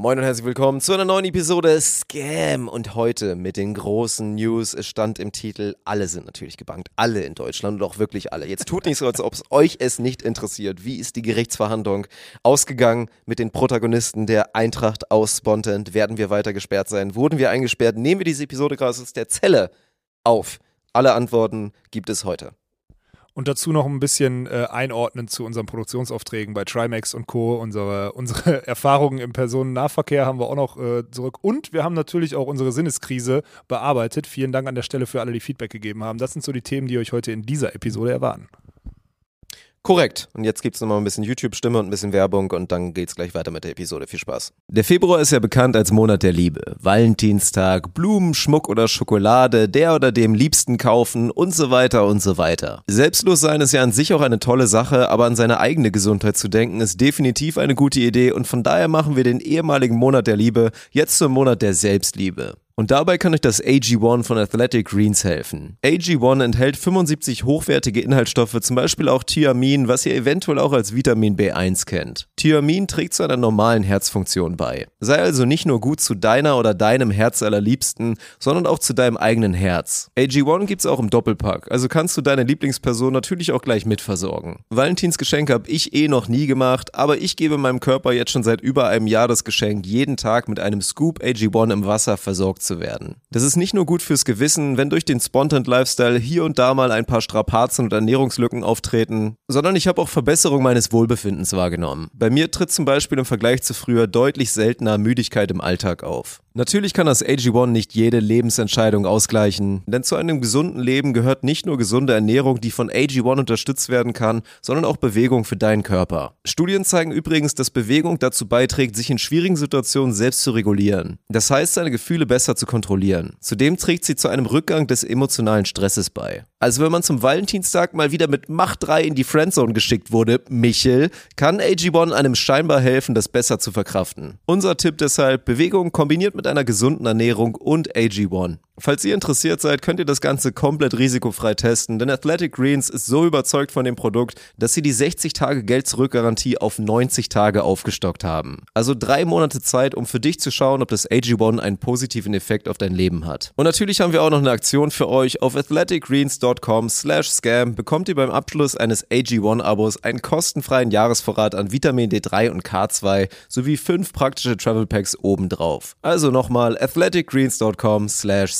Moin und herzlich willkommen zu einer neuen Episode Scam. Und heute mit den großen News. Es stand im Titel, alle sind natürlich gebankt. Alle in Deutschland und auch wirklich alle. Jetzt tut nicht so, als ob es euch es nicht interessiert. Wie ist die Gerichtsverhandlung ausgegangen mit den Protagonisten der Eintracht aus Spontent? Werden wir weiter gesperrt sein? Wurden wir eingesperrt? Nehmen wir diese Episode gerade aus der Zelle auf? Alle Antworten gibt es heute und dazu noch ein bisschen äh, einordnen zu unseren Produktionsaufträgen bei Trimax und Co. Unsere, unsere Erfahrungen im Personennahverkehr haben wir auch noch äh, zurück. Und wir haben natürlich auch unsere Sinneskrise bearbeitet. Vielen Dank an der Stelle für alle, die Feedback gegeben haben. Das sind so die Themen, die euch heute in dieser Episode erwarten. Korrekt. Und jetzt gibt es nochmal ein bisschen YouTube-Stimme und ein bisschen Werbung und dann geht's gleich weiter mit der Episode. Viel Spaß. Der Februar ist ja bekannt als Monat der Liebe. Valentinstag, Blumen, Schmuck oder Schokolade, der oder dem Liebsten kaufen und so weiter und so weiter. Selbstlos sein ist ja an sich auch eine tolle Sache, aber an seine eigene Gesundheit zu denken ist definitiv eine gute Idee und von daher machen wir den ehemaligen Monat der Liebe jetzt zum Monat der Selbstliebe. Und dabei kann euch das AG1 von Athletic Greens helfen. AG1 enthält 75 hochwertige Inhaltsstoffe, zum Beispiel auch Thiamin, was ihr eventuell auch als Vitamin B1 kennt. Thiamin trägt zu einer normalen Herzfunktion bei. Sei also nicht nur gut zu deiner oder deinem Herz allerliebsten, sondern auch zu deinem eigenen Herz. AG1 gibt's auch im Doppelpack, also kannst du deine Lieblingsperson natürlich auch gleich mitversorgen. Valentins Geschenk habe ich eh noch nie gemacht, aber ich gebe meinem Körper jetzt schon seit über einem Jahr das Geschenk, jeden Tag mit einem Scoop AG1 im Wasser versorgt zu werden. Das ist nicht nur gut fürs Gewissen, wenn durch den Spontant Lifestyle hier und da mal ein paar Strapazen und Ernährungslücken auftreten, sondern ich habe auch Verbesserung meines Wohlbefindens wahrgenommen. Bei mir tritt zum Beispiel im Vergleich zu früher deutlich seltener Müdigkeit im Alltag auf. Natürlich kann das AG1 nicht jede Lebensentscheidung ausgleichen, denn zu einem gesunden Leben gehört nicht nur gesunde Ernährung, die von AG1 unterstützt werden kann, sondern auch Bewegung für deinen Körper. Studien zeigen übrigens, dass Bewegung dazu beiträgt, sich in schwierigen Situationen selbst zu regulieren. Das heißt, seine Gefühle besser zu kontrollieren. Zudem trägt sie zu einem Rückgang des emotionalen Stresses bei. Also wenn man zum Valentinstag mal wieder mit Macht 3 in die Friendzone geschickt wurde, Michel, kann AG1 einem scheinbar helfen, das besser zu verkraften. Unser Tipp deshalb, Bewegung kombiniert mit einer gesunden Ernährung und AG1. Falls ihr interessiert seid, könnt ihr das Ganze komplett risikofrei testen, denn Athletic Greens ist so überzeugt von dem Produkt, dass sie die 60 Tage Geld-Zurück-Garantie auf 90 Tage aufgestockt haben. Also drei Monate Zeit, um für dich zu schauen, ob das AG1 einen positiven Effekt auf dein Leben hat. Und natürlich haben wir auch noch eine Aktion für euch. Auf athleticgreens.com slash scam bekommt ihr beim Abschluss eines AG1-Abos einen kostenfreien Jahresvorrat an Vitamin D3 und K2 sowie fünf praktische Travel Packs obendrauf. Also nochmal athleticgreens.com slash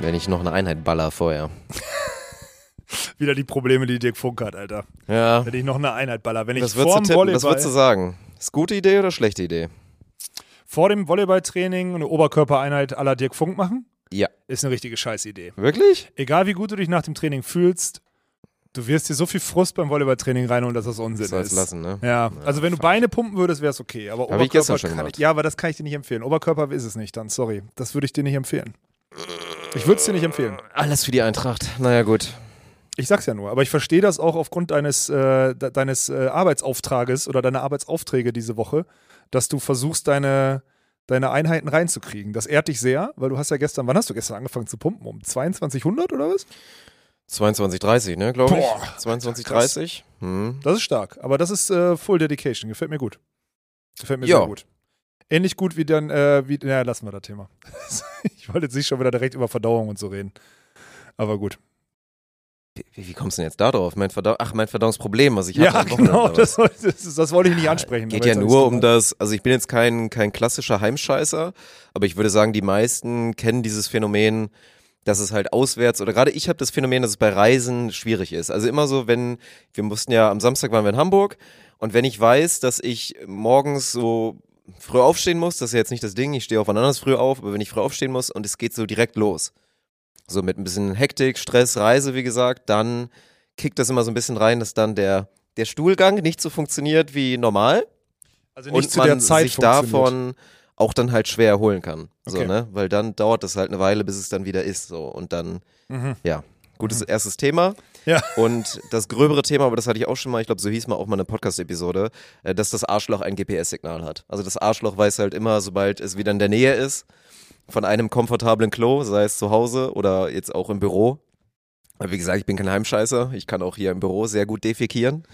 Wenn ich noch eine Einheit baller vorher. Wieder die Probleme, die Dirk Funk hat, Alter. Ja. Wenn ich noch eine Einheit baller. Wenn ich Was würdest, vorm du tippen? Volleyball, Was würdest du sagen? Ist gute Idee oder schlechte Idee? vor dem Volleyballtraining eine Oberkörpereinheit la Dirk Funk machen, Ja. ist eine richtige Scheißidee. Wirklich? Egal wie gut du dich nach dem Training fühlst, du wirst dir so viel Frust beim Volleyballtraining reinholen, dass das Unsinn Soll's ist. lassen, ne? Ja, also wenn du Beine pumpen würdest, wäre es okay. Aber Hab ich Oberkörper gestern schon kann gemacht. ich, Ja, aber das kann ich dir nicht empfehlen. Oberkörper ist es nicht dann, sorry. Das würde ich dir nicht empfehlen. Ich würde es dir nicht empfehlen. Alles für die Eintracht. Naja, gut. Ich sag's ja nur, aber ich verstehe das auch aufgrund deines, äh, de deines äh, Arbeitsauftrages oder deiner Arbeitsaufträge diese Woche, dass du versuchst, deine, deine Einheiten reinzukriegen. Das ehrt dich sehr, weil du hast ja gestern, wann hast du gestern angefangen zu pumpen? Um 2200 oder was? 22,30, ne, glaube ich. Boah, 22,30. Hm. Das ist stark, aber das ist äh, Full Dedication. Gefällt mir gut. Gefällt mir Ja. sehr gut. Ähnlich gut wie dann, äh, wie, naja, lassen wir das Thema. ich wollte jetzt nicht schon wieder direkt über Verdauung und so reden. Aber gut. Wie, wie kommst du denn jetzt da drauf? Mein Verdau Ach, mein Verdauungsproblem, was ich hatte. Ja, am Wochenende, genau, das, das, das wollte ich nicht ansprechen. Geht ja nur um das, also ich bin jetzt kein, kein klassischer Heimscheißer, aber ich würde sagen, die meisten kennen dieses Phänomen, dass es halt auswärts oder gerade ich habe das Phänomen, dass es bei Reisen schwierig ist. Also immer so, wenn, wir mussten ja, am Samstag waren wir in Hamburg und wenn ich weiß, dass ich morgens so früh aufstehen muss, das ist ja jetzt nicht das Ding, ich stehe auch wann anders früh auf, aber wenn ich früh aufstehen muss und es geht so direkt los, so mit ein bisschen Hektik, Stress, Reise, wie gesagt, dann kickt das immer so ein bisschen rein, dass dann der, der Stuhlgang nicht so funktioniert wie normal Also und nicht zu man der Zeit sich davon auch dann halt schwer erholen kann. So, Okay. ne? Weil dann dauert das halt eine Weile, bis es dann wieder ist. So. Und dann, ja, gutes erstes Thema. Ja. Und das gröbere Thema, aber das hatte ich auch schon mal, ich glaube, so hieß mal auch mal eine Podcast-Episode, äh, dass das Arschloch ein GPS-Signal hat. Also das Arschloch weiß halt immer, sobald es wieder in der Nähe ist, von einem komfortablen Klo, sei es zu Hause oder jetzt auch im Büro. Wie gesagt, ich bin kein Heimscheißer. Ich kann auch hier im Büro sehr gut defekieren.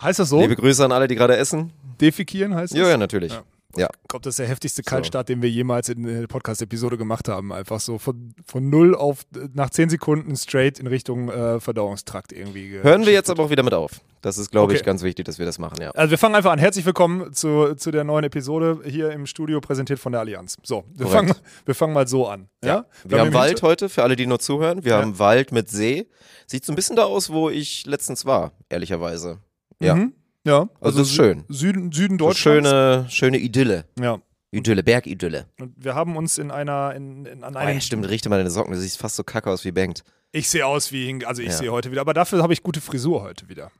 Heißt das so? Liebe Grüße an alle, die gerade essen. Defikieren heißt das? Ja, ja, natürlich. Ja. Ja. Ich glaube, das ist der heftigste Kaltstart, den wir jemals in der Podcast-Episode gemacht haben. Einfach so von, von null auf nach zehn Sekunden straight in Richtung äh, Verdauungstrakt irgendwie. ge- Hören wir jetzt aber auch wieder mit auf. Das ist, glaube ich, Okay. ganz wichtig, dass wir das machen, ja. Also wir fangen einfach an. Herzlich willkommen zu, zu der neuen Episode hier im Studio, präsentiert von der Allianz. So, wir, Korrekt. fangen, wir fangen mal so an. Ja? Wir haben im Wald heute, für alle, die nur zuhören. Wir Ja. haben Wald mit See. Sieht so ein bisschen da aus, wo ich letztens war, ehrlicherweise. Ja. Mhm. Ja, Also das ist schön. Süden, Süden So Deutschlands. schöne, schöne Idylle. Ja. Idylle, Bergidylle. Und wir haben uns in einer, in, in, an Oh, einem ja, stimmt, richte mal deine Socken. Du siehst fast so kacke aus wie Bengt. Ich sehe aus wie, Hing- also ich Ja. sehe heute wieder, aber dafür habe ich gute Frisur heute wieder.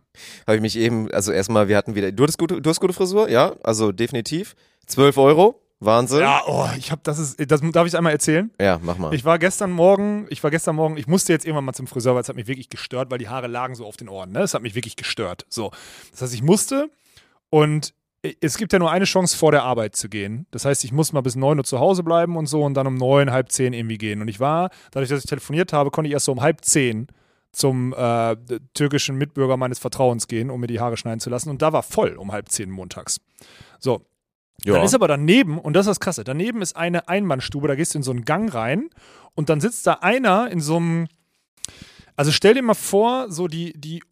Habe ich mich eben, also erstmal, wir hatten wieder, du hattest gute, du hast gute Frisur? Ja, also definitiv. 12 Euro. Wahnsinn. Ja, oh, ich habe, das ist, das darf ich einmal erzählen? Ja, mach mal. Ich war gestern Morgen, ich war gestern Morgen, ich musste jetzt irgendwann mal zum Friseur, weil es hat mich wirklich gestört, weil die Haare lagen so auf den Ohren. Ne? Es hat mich wirklich gestört. So. Das heißt, ich musste und es gibt ja nur eine Chance, vor der Arbeit zu gehen. Das heißt, ich muss mal bis 9 Uhr zu Hause bleiben und so und dann um 9, halb 10 irgendwie gehen. Und ich war, dadurch, dass ich telefoniert habe, konnte ich erst so um halb 10 zum äh, türkischen Mitbürger meines Vertrauens gehen, um mir die Haare schneiden zu lassen. Und da war voll um halb 10 montags. So, ja. dann ist aber daneben, und das ist das Krasse, daneben ist eine Einmannstube, da gehst du in so einen Gang rein und dann sitzt da einer in so einem, also stell dir mal vor, so die, die,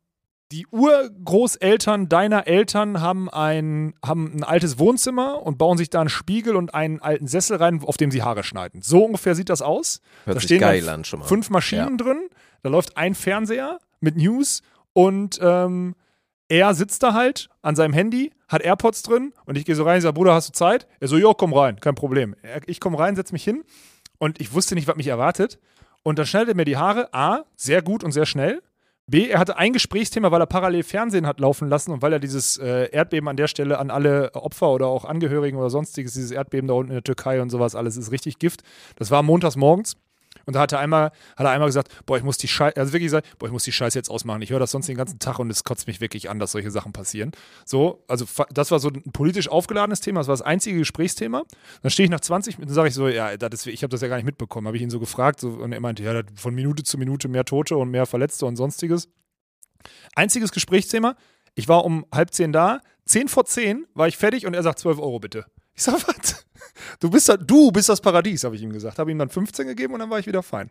die Urgroßeltern deiner Eltern haben ein, haben ein altes Wohnzimmer und bauen sich da einen Spiegel und einen alten Sessel rein, auf dem sie Haare schneiden. So ungefähr sieht das aus. Hört da stehen geil an schon mal. fünf Maschinen drin, da läuft ein Fernseher mit News und ähm, er sitzt da halt an seinem Handy, hat AirPods drin und ich gehe so rein und sage, Bruder, hast du Zeit? Er so, ja, komm rein, kein Problem. Ich komme rein, setze mich hin und ich wusste nicht, was mich erwartet. Und dann schneidet er mir die Haare, A, sehr gut und sehr schnell. B, er hatte ein Gesprächsthema, weil er parallel Fernsehen hat laufen lassen und weil er dieses äh, Erdbeben an der Stelle an alle Opfer oder auch Angehörigen oder sonstiges, dieses Erdbeben da unten in der Türkei und sowas, alles ist richtig Gift. Das war montags morgens. Und da hat er einmal, hat er einmal gesagt, boah, ich muss die Scheiße, also wirklich gesagt, boah, ich muss die Scheiße jetzt ausmachen. Ich höre das sonst den ganzen Tag und es kotzt mich wirklich an, dass solche Sachen passieren. So, also das war so ein politisch aufgeladenes Thema, das war das einzige Gesprächsthema. Dann stehe ich nach 20 Minuten, sage ich so, ja, das ist, ich habe das ja gar nicht mitbekommen. Habe ich ihn so gefragt so, und er meinte, ja, von Minute zu Minute mehr Tote und mehr Verletzte und sonstiges. Einziges Gesprächsthema, ich war um halb zehn da, zehn vor zehn war ich fertig und er sagt 12 Euro bitte. Ich sag, was? Du bist, du bist das Paradies, habe ich ihm gesagt. Habe ihm dann 15 gegeben und dann war ich wieder fein.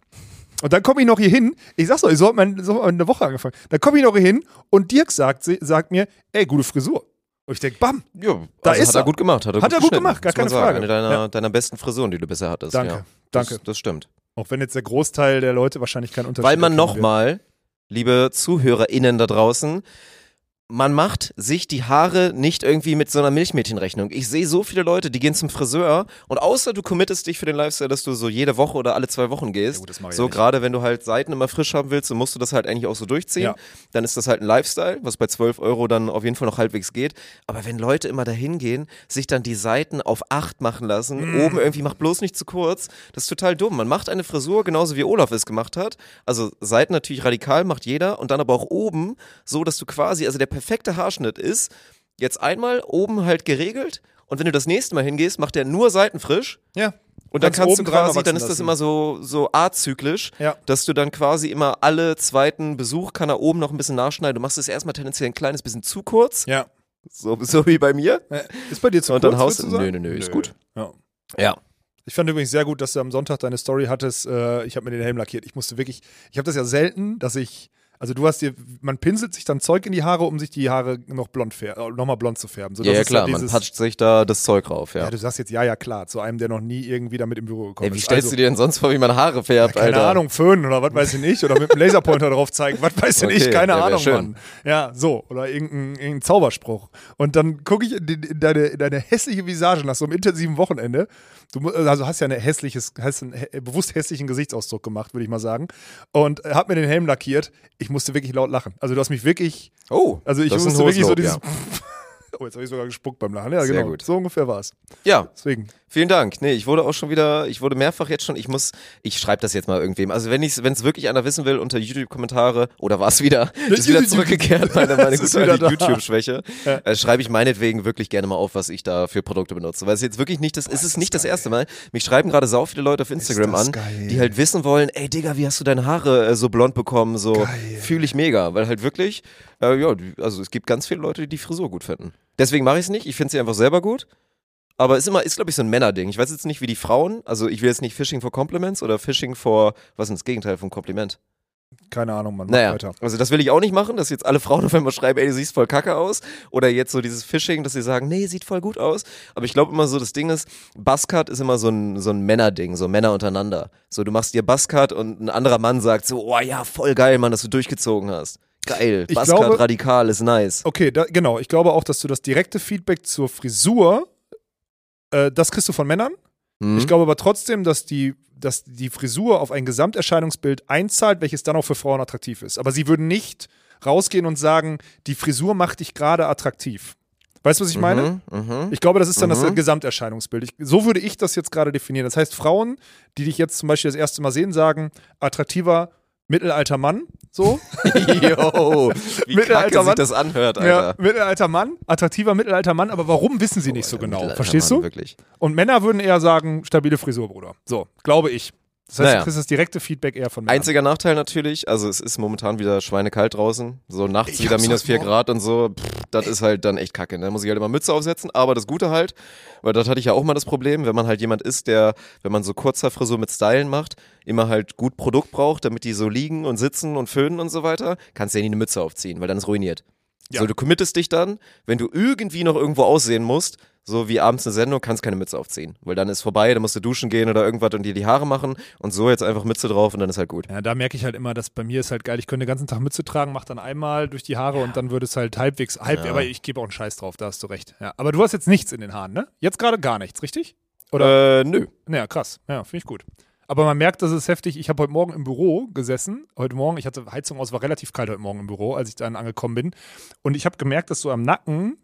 Und dann komme ich noch hier hin. Ich sag's doch, ich so hat mein, so hat meine Woche angefangen. Dann komme ich noch hier hin und Dirk sagt, sagt mir, ey, gute Frisur. Und ich denke, bam, Ja, Da also ist hat er gut gemacht. Hat er, Hat er gut gemacht, gar keine sagen. Frage. Eine deiner, Ja. deiner besten Frisuren, die du bisher hattest. Danke, ja. danke. Das, das stimmt. auch wenn jetzt der Großteil der Leute wahrscheinlich keinen Unterschied Weil man nochmal, liebe ZuhörerInnen da draußen, man macht sich die Haare nicht irgendwie mit so einer Milchmädchenrechnung. Ich sehe so viele Leute, die gehen zum Friseur und außer du committest dich für den Lifestyle, dass du so jede Woche oder alle zwei Wochen gehst, Ja so nicht. gerade wenn du halt Seiten immer frisch haben willst, dann musst du das halt eigentlich auch so durchziehen. Ja. Dann ist das halt ein Lifestyle, was bei 12 Euro dann auf jeden Fall noch halbwegs geht. Aber wenn Leute immer dahin gehen, sich dann die Seiten auf 8 machen lassen, Mm. oben irgendwie, mach bloß nicht zu kurz, das ist total dumm. Man macht eine Frisur, genauso wie Olaf es gemacht hat. Also Seiten natürlich radikal, macht jeder. Und dann aber auch oben, so dass du quasi, also der perfekte Haarschnitt ist, jetzt einmal oben halt geregelt. Und wenn du das nächste Mal hingehst, macht der nur Seiten frisch. Ja. Und dann Kannst kannst du quasi, dann ist das lassen. immer so, so azyklisch, Ja. dass du dann quasi immer alle zweiten Besuch kann er oben noch ein bisschen nachschneiden. Du machst es erstmal tendenziell ein kleines bisschen zu kurz, Ja. so, so wie bei mir. Äh, Ist bei dir zu Und dann kurz, haust würdest du, du nö, nö, nö, ist gut. Ja. Ja. Ich fand übrigens sehr gut, dass du am Sonntag deine Story hattest. Äh, ich habe mir den Helm lackiert. Ich musste wirklich, ich habe das ja selten, dass ich, also du hast dir, man pinselt sich dann Zeug in die Haare, um sich die Haare noch blond äh, nochmal blond zu färben. So, Ja, das ja ist klar, dieses- man patscht sich da das Zeug rauf, ja. Ja, du sagst jetzt ja, ja klar, zu einem, der noch nie irgendwie damit im Büro gekommen Ey, wie ist. stellst also, du dir denn sonst vor, wie man Haare färbt, keine Alter? Ahnung, föhnen oder was weiß ich nicht, oder mit einem Laserpointer drauf zeigen, was weiß ich Okay, nicht, keine ja, Ahnung, schön. Mann. Ja, so, oder irgendein, irgendein Zauberspruch. Und dann gucke ich in, die- in, deine, in deine hässliche Visage nach so einem intensiven Wochenende. Du also hast ja eine hässliches, hast einen bewusst hässlichen Gesichtsausdruck gemacht, würde ich mal sagen. Und äh, hab mir den Helm lackiert. Ich musste wirklich laut lachen. Also du hast mich wirklich, Oh, also ich musste wirklich so dieses. ja. Oh, jetzt habe ich sogar gespuckt beim Lachen. Ja, Sehr genau. gut. So ungefähr war es. Ja, Deswegen. Vielen Dank. Nee, ich wurde auch schon wieder, ich wurde mehrfach jetzt schon, ich muss, ich schreibe das jetzt mal irgendwem. Also wenn ich wenn es wirklich einer wissen will, unter YouTube-Kommentare, oder war es wieder, ist wieder zurückgekehrt, meine, meine ist gute. YouTube-Schwäche, äh, schreibe ich meinetwegen wirklich gerne mal auf, was ich da für Produkte benutze. Weil es jetzt wirklich nicht das, ist es nicht das erste Mal. Mich schreiben gerade sau viele Leute auf Instagram das an, geil. die halt wissen wollen, ey Digga, wie hast du deine Haare äh, so blond bekommen? So Geil. fühle ich mega. Weil halt wirklich, äh, ja, also es gibt ganz viele Leute, die die Frisur gut finden. Deswegen mache ich es nicht. Ich finde sie einfach selber gut. Aber ist immer, ist glaube ich so ein Männerding. Ich weiß jetzt nicht, wie die Frauen, also ich will jetzt nicht Fishing for Compliments oder Fishing for, was ist denn das Gegenteil vom Kompliment? Keine Ahnung, Mann. Mach Naja, weiter. also das will ich auch nicht machen, dass jetzt alle Frauen auf einmal schreiben, ey, du siehst voll kacke aus. Oder jetzt so dieses Fishing, dass sie sagen, nee, sieht voll gut aus. Aber ich glaube immer so, das Ding ist, Buzzcut ist immer so ein, so ein Männerding, so Männer untereinander. So, du machst dir Buzzcut und ein anderer Mann sagt so, oh ja, voll geil, Mann, dass du durchgezogen hast. Geil, Buzzcut radikal ist nice. Okay, da, genau. Ich glaube auch, dass du das direkte Feedback zur Frisur, äh, das kriegst du von Männern. Hm? Ich glaube aber trotzdem, dass die, dass die Frisur auf ein Gesamterscheinungsbild einzahlt, welches dann auch für Frauen attraktiv ist. Aber sie würden nicht rausgehen und sagen, die Frisur macht dich gerade attraktiv. Weißt du, was ich meine? Mhm, mhm. Ich glaube, das ist dann das Mhm. Gesamterscheinungsbild. Ich, so würde ich das jetzt gerade definieren. Das heißt, Frauen, die dich jetzt zum Beispiel das erste Mal sehen, sagen, attraktiver mittelalter Mann, so. Yo, wie Mittelalter Mann. das anhört, ja, Alter. mittelalter Mann, attraktiver mittelalter Mann, aber warum wissen sie nicht so genau? Verstehst Mann, du? Wirklich. Und Männer würden eher sagen, stabile Frisur, Bruder. So, glaube ich. Das heißt, Naja. du kriegst das direkte Feedback eher von Männern. Einziger Nachteil natürlich, also es ist momentan wieder schweinekalt draußen, so nachts Ich wieder minus 4 Morgen- Grad und so, pff, das ist halt dann echt kacke, ne? da muss ich halt immer Mütze aufsetzen, aber das Gute halt, weil das hatte ich ja auch mal das Problem, wenn man halt jemand ist, der, wenn man so Kurzhaarfrisur mit Stylen macht, immer halt gut Produkt braucht, damit die so liegen und sitzen und föhnen und so weiter, kannst du ja nie eine Mütze aufziehen, weil dann ist ruiniert. Ja. So, du committest dich dann, wenn du irgendwie noch irgendwo aussehen musst, so wie abends eine Sendung, kannst keine Mütze aufziehen. Weil dann ist vorbei, dann musst du duschen gehen oder irgendwas und dir die Haare machen und so jetzt einfach Mütze drauf und dann ist halt gut. Ja, da merke ich halt immer, dass bei mir ist halt geil, ich könnte den ganzen Tag Mütze tragen, mach dann einmal durch die Haare und dann würde es halt halbwegs, halb, Ja. aber ich gebe auch einen Scheiß drauf, da hast du recht. Ja, aber du hast jetzt nichts in den Haaren, ne? Jetzt gerade gar nichts, richtig? Oder? Äh, nö. Naja, krass. Ja, finde ich gut. Aber man merkt, das ist heftig. Ich habe heute Morgen im Büro gesessen. Heute Morgen, ich hatte Heizung aus, war relativ kalt heute Morgen im Büro, als ich dann angekommen bin. Und ich habe gemerkt, dass so am Nacken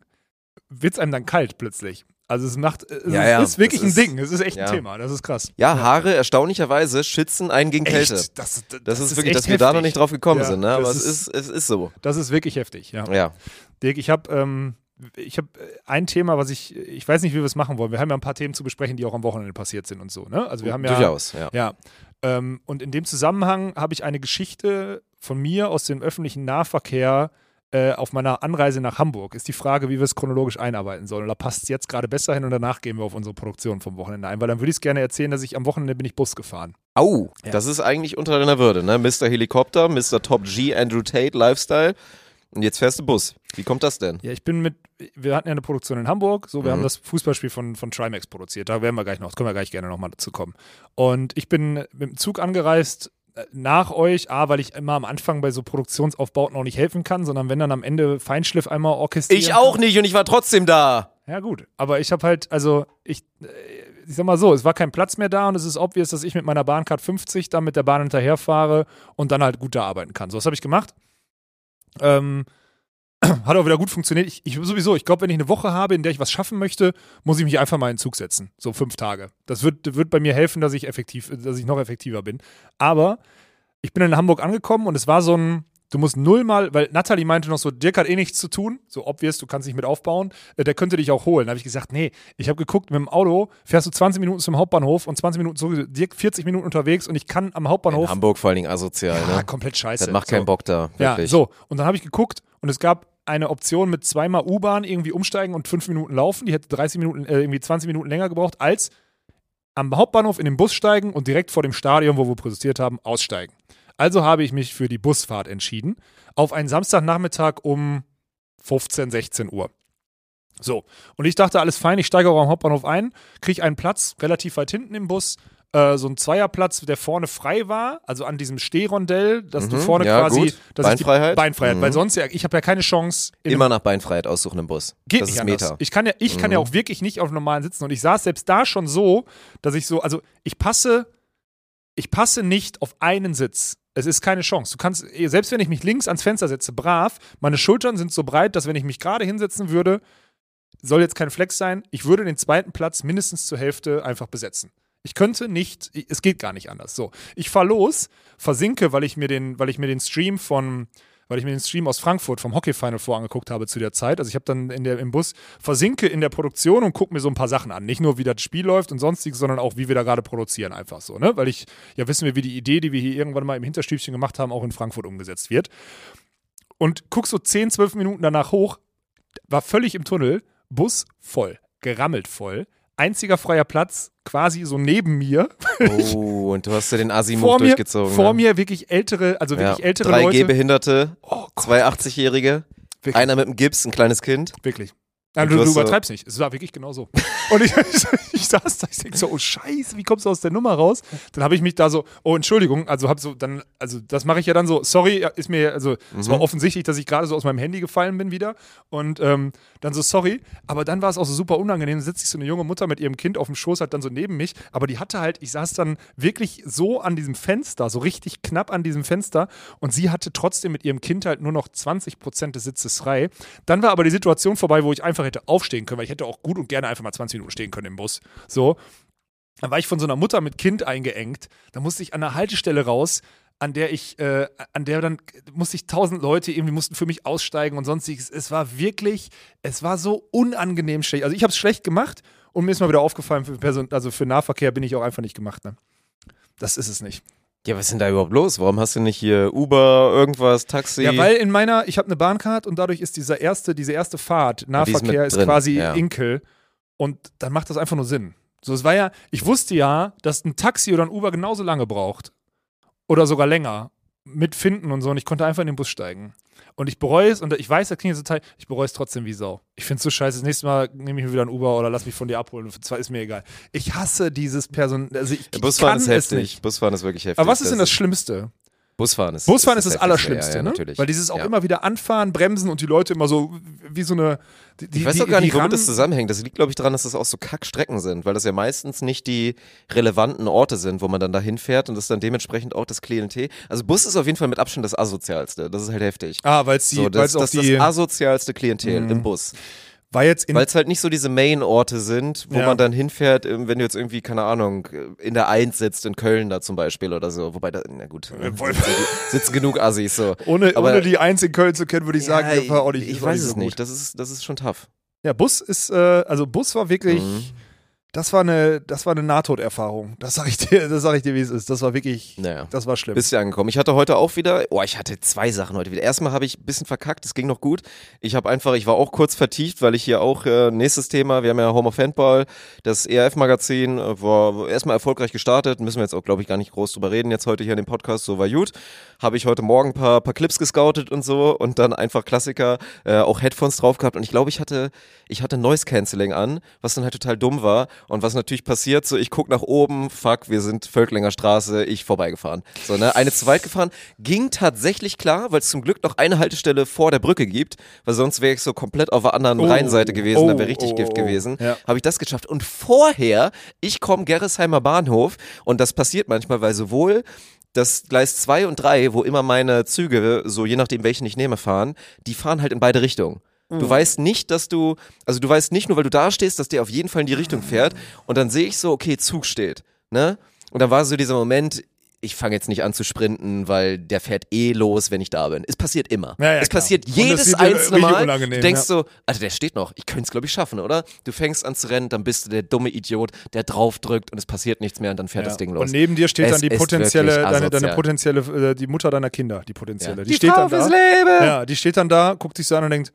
wird es einem dann kalt plötzlich. Also es macht, es Ja, ist, ja, ist wirklich das ein ist- Ding. Es ist echt ja. ein Thema. Das ist krass. Ja, Haare erstaunlicherweise schützen einen gegen Kälte. Echt? Das, das, Das, ist wirklich, echt dass wir da noch heftig. nicht drauf gekommen sind, ne? Aber es ist, es ist so. Das ist wirklich heftig, ja. Ja. Dirk, ich habe ähm, ich hab äh, ein Thema, was ich, ich weiß nicht, wie wir es machen wollen. Wir haben ja ein paar Themen zu besprechen, die auch am Wochenende passiert sind und so, ne? Also wir haben ja. Durchaus, ja. Ja. Ähm, und in dem Zusammenhang habe ich eine Geschichte von mir aus dem öffentlichen Nahverkehr äh, auf meiner Anreise nach Hamburg. Ist die Frage, wie wir es chronologisch einarbeiten sollen. Da passt es jetzt gerade besser hin und danach gehen wir auf unsere Produktion vom Wochenende ein, weil dann würde ich es gerne erzählen, dass ich am Wochenende bin ich Bus gefahren. Au, Ja. das ist eigentlich unter deiner Würde, ne? Mr. Helikopter, Mr. Top G, Andrew Tate, Lifestyle. Und jetzt fährst du Bus. Wie kommt das denn? Ja, ich bin mit, wir hatten ja eine Produktion in Hamburg, so, wir Mhm. haben das Fußballspiel von, von Trimax produziert, da werden wir gleich noch, können wir gleich gerne nochmal dazu kommen. Und ich bin mit dem Zug angereist äh, nach euch, A, weil ich immer am Anfang bei so Produktionsaufbauten auch nicht helfen kann, sondern wenn dann am Ende Feinschliff einmal orchestrieren Ich auch kann. nicht und ich war trotzdem da. Ja gut, aber ich habe halt, also ich, äh, ich sag mal so, es war kein Platz mehr da und es ist obvious, dass ich mit meiner Bahncard 50 dann mit der Bahn hinterherfahre und dann halt gut da arbeiten kann. So, was habe ich gemacht. Ähm, hat auch wieder gut funktioniert. Ich, ich sowieso, ich glaube, wenn ich eine Woche habe, in der ich was schaffen möchte, muss ich mich einfach mal in den Zug setzen. So fünf Tage. Das wird, wird bei mir helfen, dass ich effektiv, dass ich noch effektiver bin. Aber ich bin in Hamburg angekommen und es war so ein, du musst null mal, weil Natalie meinte noch so, Dirk hat eh nichts zu tun, so obvious, du kannst nicht mit aufbauen, äh, der könnte dich auch holen. Da habe ich gesagt, nee, ich habe geguckt, mit dem Auto fährst du 20 Minuten zum Hauptbahnhof und 20 Minuten zurück, Dirk 40 Minuten unterwegs und ich kann am In Hauptbahnhof, Hamburg vor allen Dingen asozial, ja, ne? komplett scheiße. Das macht so. keinen Bock da, Ja, wirklich. so. Und dann habe ich geguckt und es gab eine Option mit zweimal U-Bahn irgendwie umsteigen und fünf Minuten laufen. Die hätte 30 Minuten, äh, irgendwie 20 Minuten länger gebraucht, als am Hauptbahnhof in den Bus steigen und direkt vor dem Stadion, wo wir produziert haben, aussteigen. Also habe ich mich für die Busfahrt entschieden. Auf einen Samstagnachmittag um 15, 16 Uhr. So. Und ich dachte, alles fein, ich steige auch am Hauptbahnhof ein, kriege einen Platz relativ weit hinten im Bus. äh, So ein Zweierplatz, der vorne frei war, also an diesem Stehrondell, dass du Mhm, vorne ja, quasi Beinfreiheit. Beinfreiheit, Mhm. weil sonst ja, ich habe ja keine Chance. Immer nach Beinfreiheit aussuchen im Bus. Geht das nicht ist anders. Meta. Ich kann ja, ich kann ja Mhm. auch wirklich nicht auf normalen sitzen. Und ich saß selbst da schon so, dass ich so, also ich passe, ich passe nicht auf einen Sitz. Es ist keine Chance. Du kannst, selbst wenn ich mich links ans Fenster setze, brav, meine Schultern sind so breit, dass wenn ich mich gerade hinsetzen würde, soll jetzt kein Flex sein, ich würde den zweiten Platz mindestens zur Hälfte einfach besetzen. Ich könnte nicht, es geht gar nicht anders. So, ich fahre los, versinke, weil ich mir den, weil ich mir den Stream von, weil ich mir den Stream aus Frankfurt vom Hockey Final vorangeguckt habe zu der Zeit. Also ich habe dann in der, im Bus versinke in der Produktion und gucke mir so ein paar Sachen an. Nicht nur, wie das Spiel läuft und sonstiges, sondern auch, wie wir da gerade produzieren, einfach so, ne? Weil ich, ja, wissen wir, wie die Idee, die wir hier irgendwann mal im Hinterstübchen gemacht haben, auch in Frankfurt umgesetzt wird. Und guck so 10, 12 Minuten danach hoch, war völlig im Tunnel, Bus voll, gerammelt voll einziger freier Platz quasi so neben mir. Oh, und du hast ja den Asimov vor mir, durchgezogen. Vor ne? mir wirklich ältere, also wirklich ja. ältere Drei Leute. Gehbehinderte, Oh Gott, zwei 80-Jährige, Wirklich. einer mit einem Gips, ein kleines Kind. Wirklich. Ja, du, du übertreibst nicht. Es war wirklich genau so. Und ich, ich saß da, ich denke so, oh Scheiße, wie kommst du aus der Nummer raus? Dann habe ich mich da so, oh Entschuldigung, also habe so dann, also das mache ich ja dann so, sorry, ist mir, also es Mhm. war offensichtlich, dass ich gerade so aus meinem Handy gefallen bin wieder und ähm, dann so, sorry, aber dann war es auch so super unangenehm, sitzt sich so eine junge Mutter mit ihrem Kind auf dem Schoß, halt dann so neben mich, aber die hatte halt, ich saß dann wirklich so an diesem Fenster, so richtig knapp an diesem Fenster und sie hatte trotzdem mit ihrem Kind halt nur noch 20 Prozent des Sitzes frei. Dann war aber die Situation vorbei, wo ich einfach hätte aufstehen können, weil ich hätte auch gut und gerne einfach mal 20 Minuten stehen können im Bus. So. Dann war ich von so einer Mutter mit Kind eingeengt. Da musste ich an einer Haltestelle raus, an der ich, äh, an der dann musste ich tausend Leute irgendwie mussten für mich aussteigen und sonstiges. Es war wirklich, es war so unangenehm schlecht. Also ich habe es schlecht gemacht und mir ist mal wieder aufgefallen, für Person, also für Nahverkehr bin ich auch einfach nicht gemacht. Ne? Das ist es nicht. Ja, was ist denn da überhaupt los? Warum hast du nicht hier Uber, irgendwas, Taxi? Ja, weil in meiner, ich habe eine Bahncard und dadurch ist dieser erste, diese erste Fahrt, Nahverkehr, ist, drin, quasi ja. Inkel. Und dann macht das einfach nur Sinn. So, es war ja, ich wusste ja, dass ein Taxi oder ein Uber genauso lange braucht. Oder sogar länger. Mit Finden und so. Und ich konnte einfach in den Bus steigen. Und ich bereue es, und ich weiß, das klingt jetzt total, ich bereue es trotzdem wie Sau. Ich finde es so scheiße. Das nächste Mal nehme ich mir wieder ein Uber oder lass mich von dir abholen. Zwei ist mir egal. Ich hasse dieses Person. Also ich, Ja, Busfahren ist heftig. nicht. Busfahren ist wirklich heftig. Aber was ist denn das Schlimmste? Busfahren ist Busfahren ist das, Heftigste, Allerschlimmste, ja, ja, ne? natürlich. Weil dieses auch ja. immer wieder anfahren, bremsen und die Leute immer so wie so eine. Die, Ich weiß die, doch gar nicht, womit das zusammenhängt. Das liegt, glaube ich, daran, dass das auch so Kackstrecken sind, weil das ja meistens nicht die relevanten Orte sind, wo man dann da hinfährt und das dann dementsprechend auch das Klientel. Also Bus ist auf jeden Fall mit Abstand das asozialste. Das ist halt heftig. Ah, weil es die, So, das, es auch das ist die. das asozialste Klientel Mhm. im Bus. War jetzt. Weil es halt nicht so diese Main-Orte sind, wo Ja. man dann hinfährt, ähm, wenn du jetzt irgendwie, keine Ahnung, in der Eins sitzt, in Köln da zum Beispiel oder so. Wobei, da, na gut, äh, woll- sitzen, genug Assis so. ohne, aber- ohne die Eins in Köln zu kennen, würde ich sagen, Ja, war auch nicht, ich weiß es nicht. Das ist, das ist schon tough. Ja, Bus ist, äh, also Bus war wirklich, Mhm. Das war eine, das war eine Nahtoderfahrung. Das sag ich dir, das sag ich dir, wie es ist. Das war wirklich, Naja. das war schlimm. Bist du angekommen. Ich hatte heute auch wieder, oh, ich hatte zwei Sachen heute wieder. Erstmal habe ich ein bisschen verkackt, es ging noch gut. Ich habe einfach, ich war auch kurz vertieft, weil ich hier auch, äh, nächstes Thema, wir haben ja Home of Handball, das ERF-Magazin äh, war erstmal erfolgreich gestartet, müssen wir jetzt auch, glaube ich, gar nicht groß drüber reden, jetzt heute hier in dem Podcast, so war gut. Habe ich heute Morgen ein paar, paar Clips gescoutet und so und dann einfach Klassiker, äh, auch Headphones drauf gehabt und ich glaube, ich hatte, ich hatte Noise Cancelling an, was dann halt total dumm war und was natürlich passiert, so ich guck nach oben, fuck, wir sind Völklinger Straße, ich vorbeigefahren. So, ne, eine zu weit gefahren, ging tatsächlich klar, weil es zum Glück noch eine Haltestelle vor der Brücke gibt, weil sonst wäre ich so komplett auf der anderen Oh, Rheinseite gewesen, da oh, wäre richtig oh, Gift oh. gewesen. Ja. Habe ich das geschafft und vorher, ich komme Gerresheimer Bahnhof und das passiert manchmal, weil sowohl das Gleis 2 und 3, wo immer meine Züge, so je nachdem welchen ich nehme, fahren, die fahren halt in beide Richtungen. Mhm. Du weißt nicht, dass du, also du weißt nicht nur, weil du da stehst, dass der auf jeden Fall in die Richtung fährt und dann sehe ich so, okay, Zug steht, ne? Und dann war so dieser Moment, ich fange jetzt nicht an zu sprinten, weil der fährt eh los, wenn ich da bin. Es passiert immer. Ja, ja, es klar. passiert jedes einzelne Mal. Du denkst ja. so, Alter, der steht noch. Ich könnte es, glaube ich, schaffen, oder? Du fängst an zu rennen, dann bist du der dumme Idiot, der draufdrückt und es passiert nichts mehr und dann fährt das Ding los. Und neben dir steht Es dann die potenzielle, deine, deine potenzielle, äh, die Mutter deiner Kinder, die potenzielle. ja. Die, steht dann da. Leben! Ja, die steht dann da, guckt sich so an und denkt,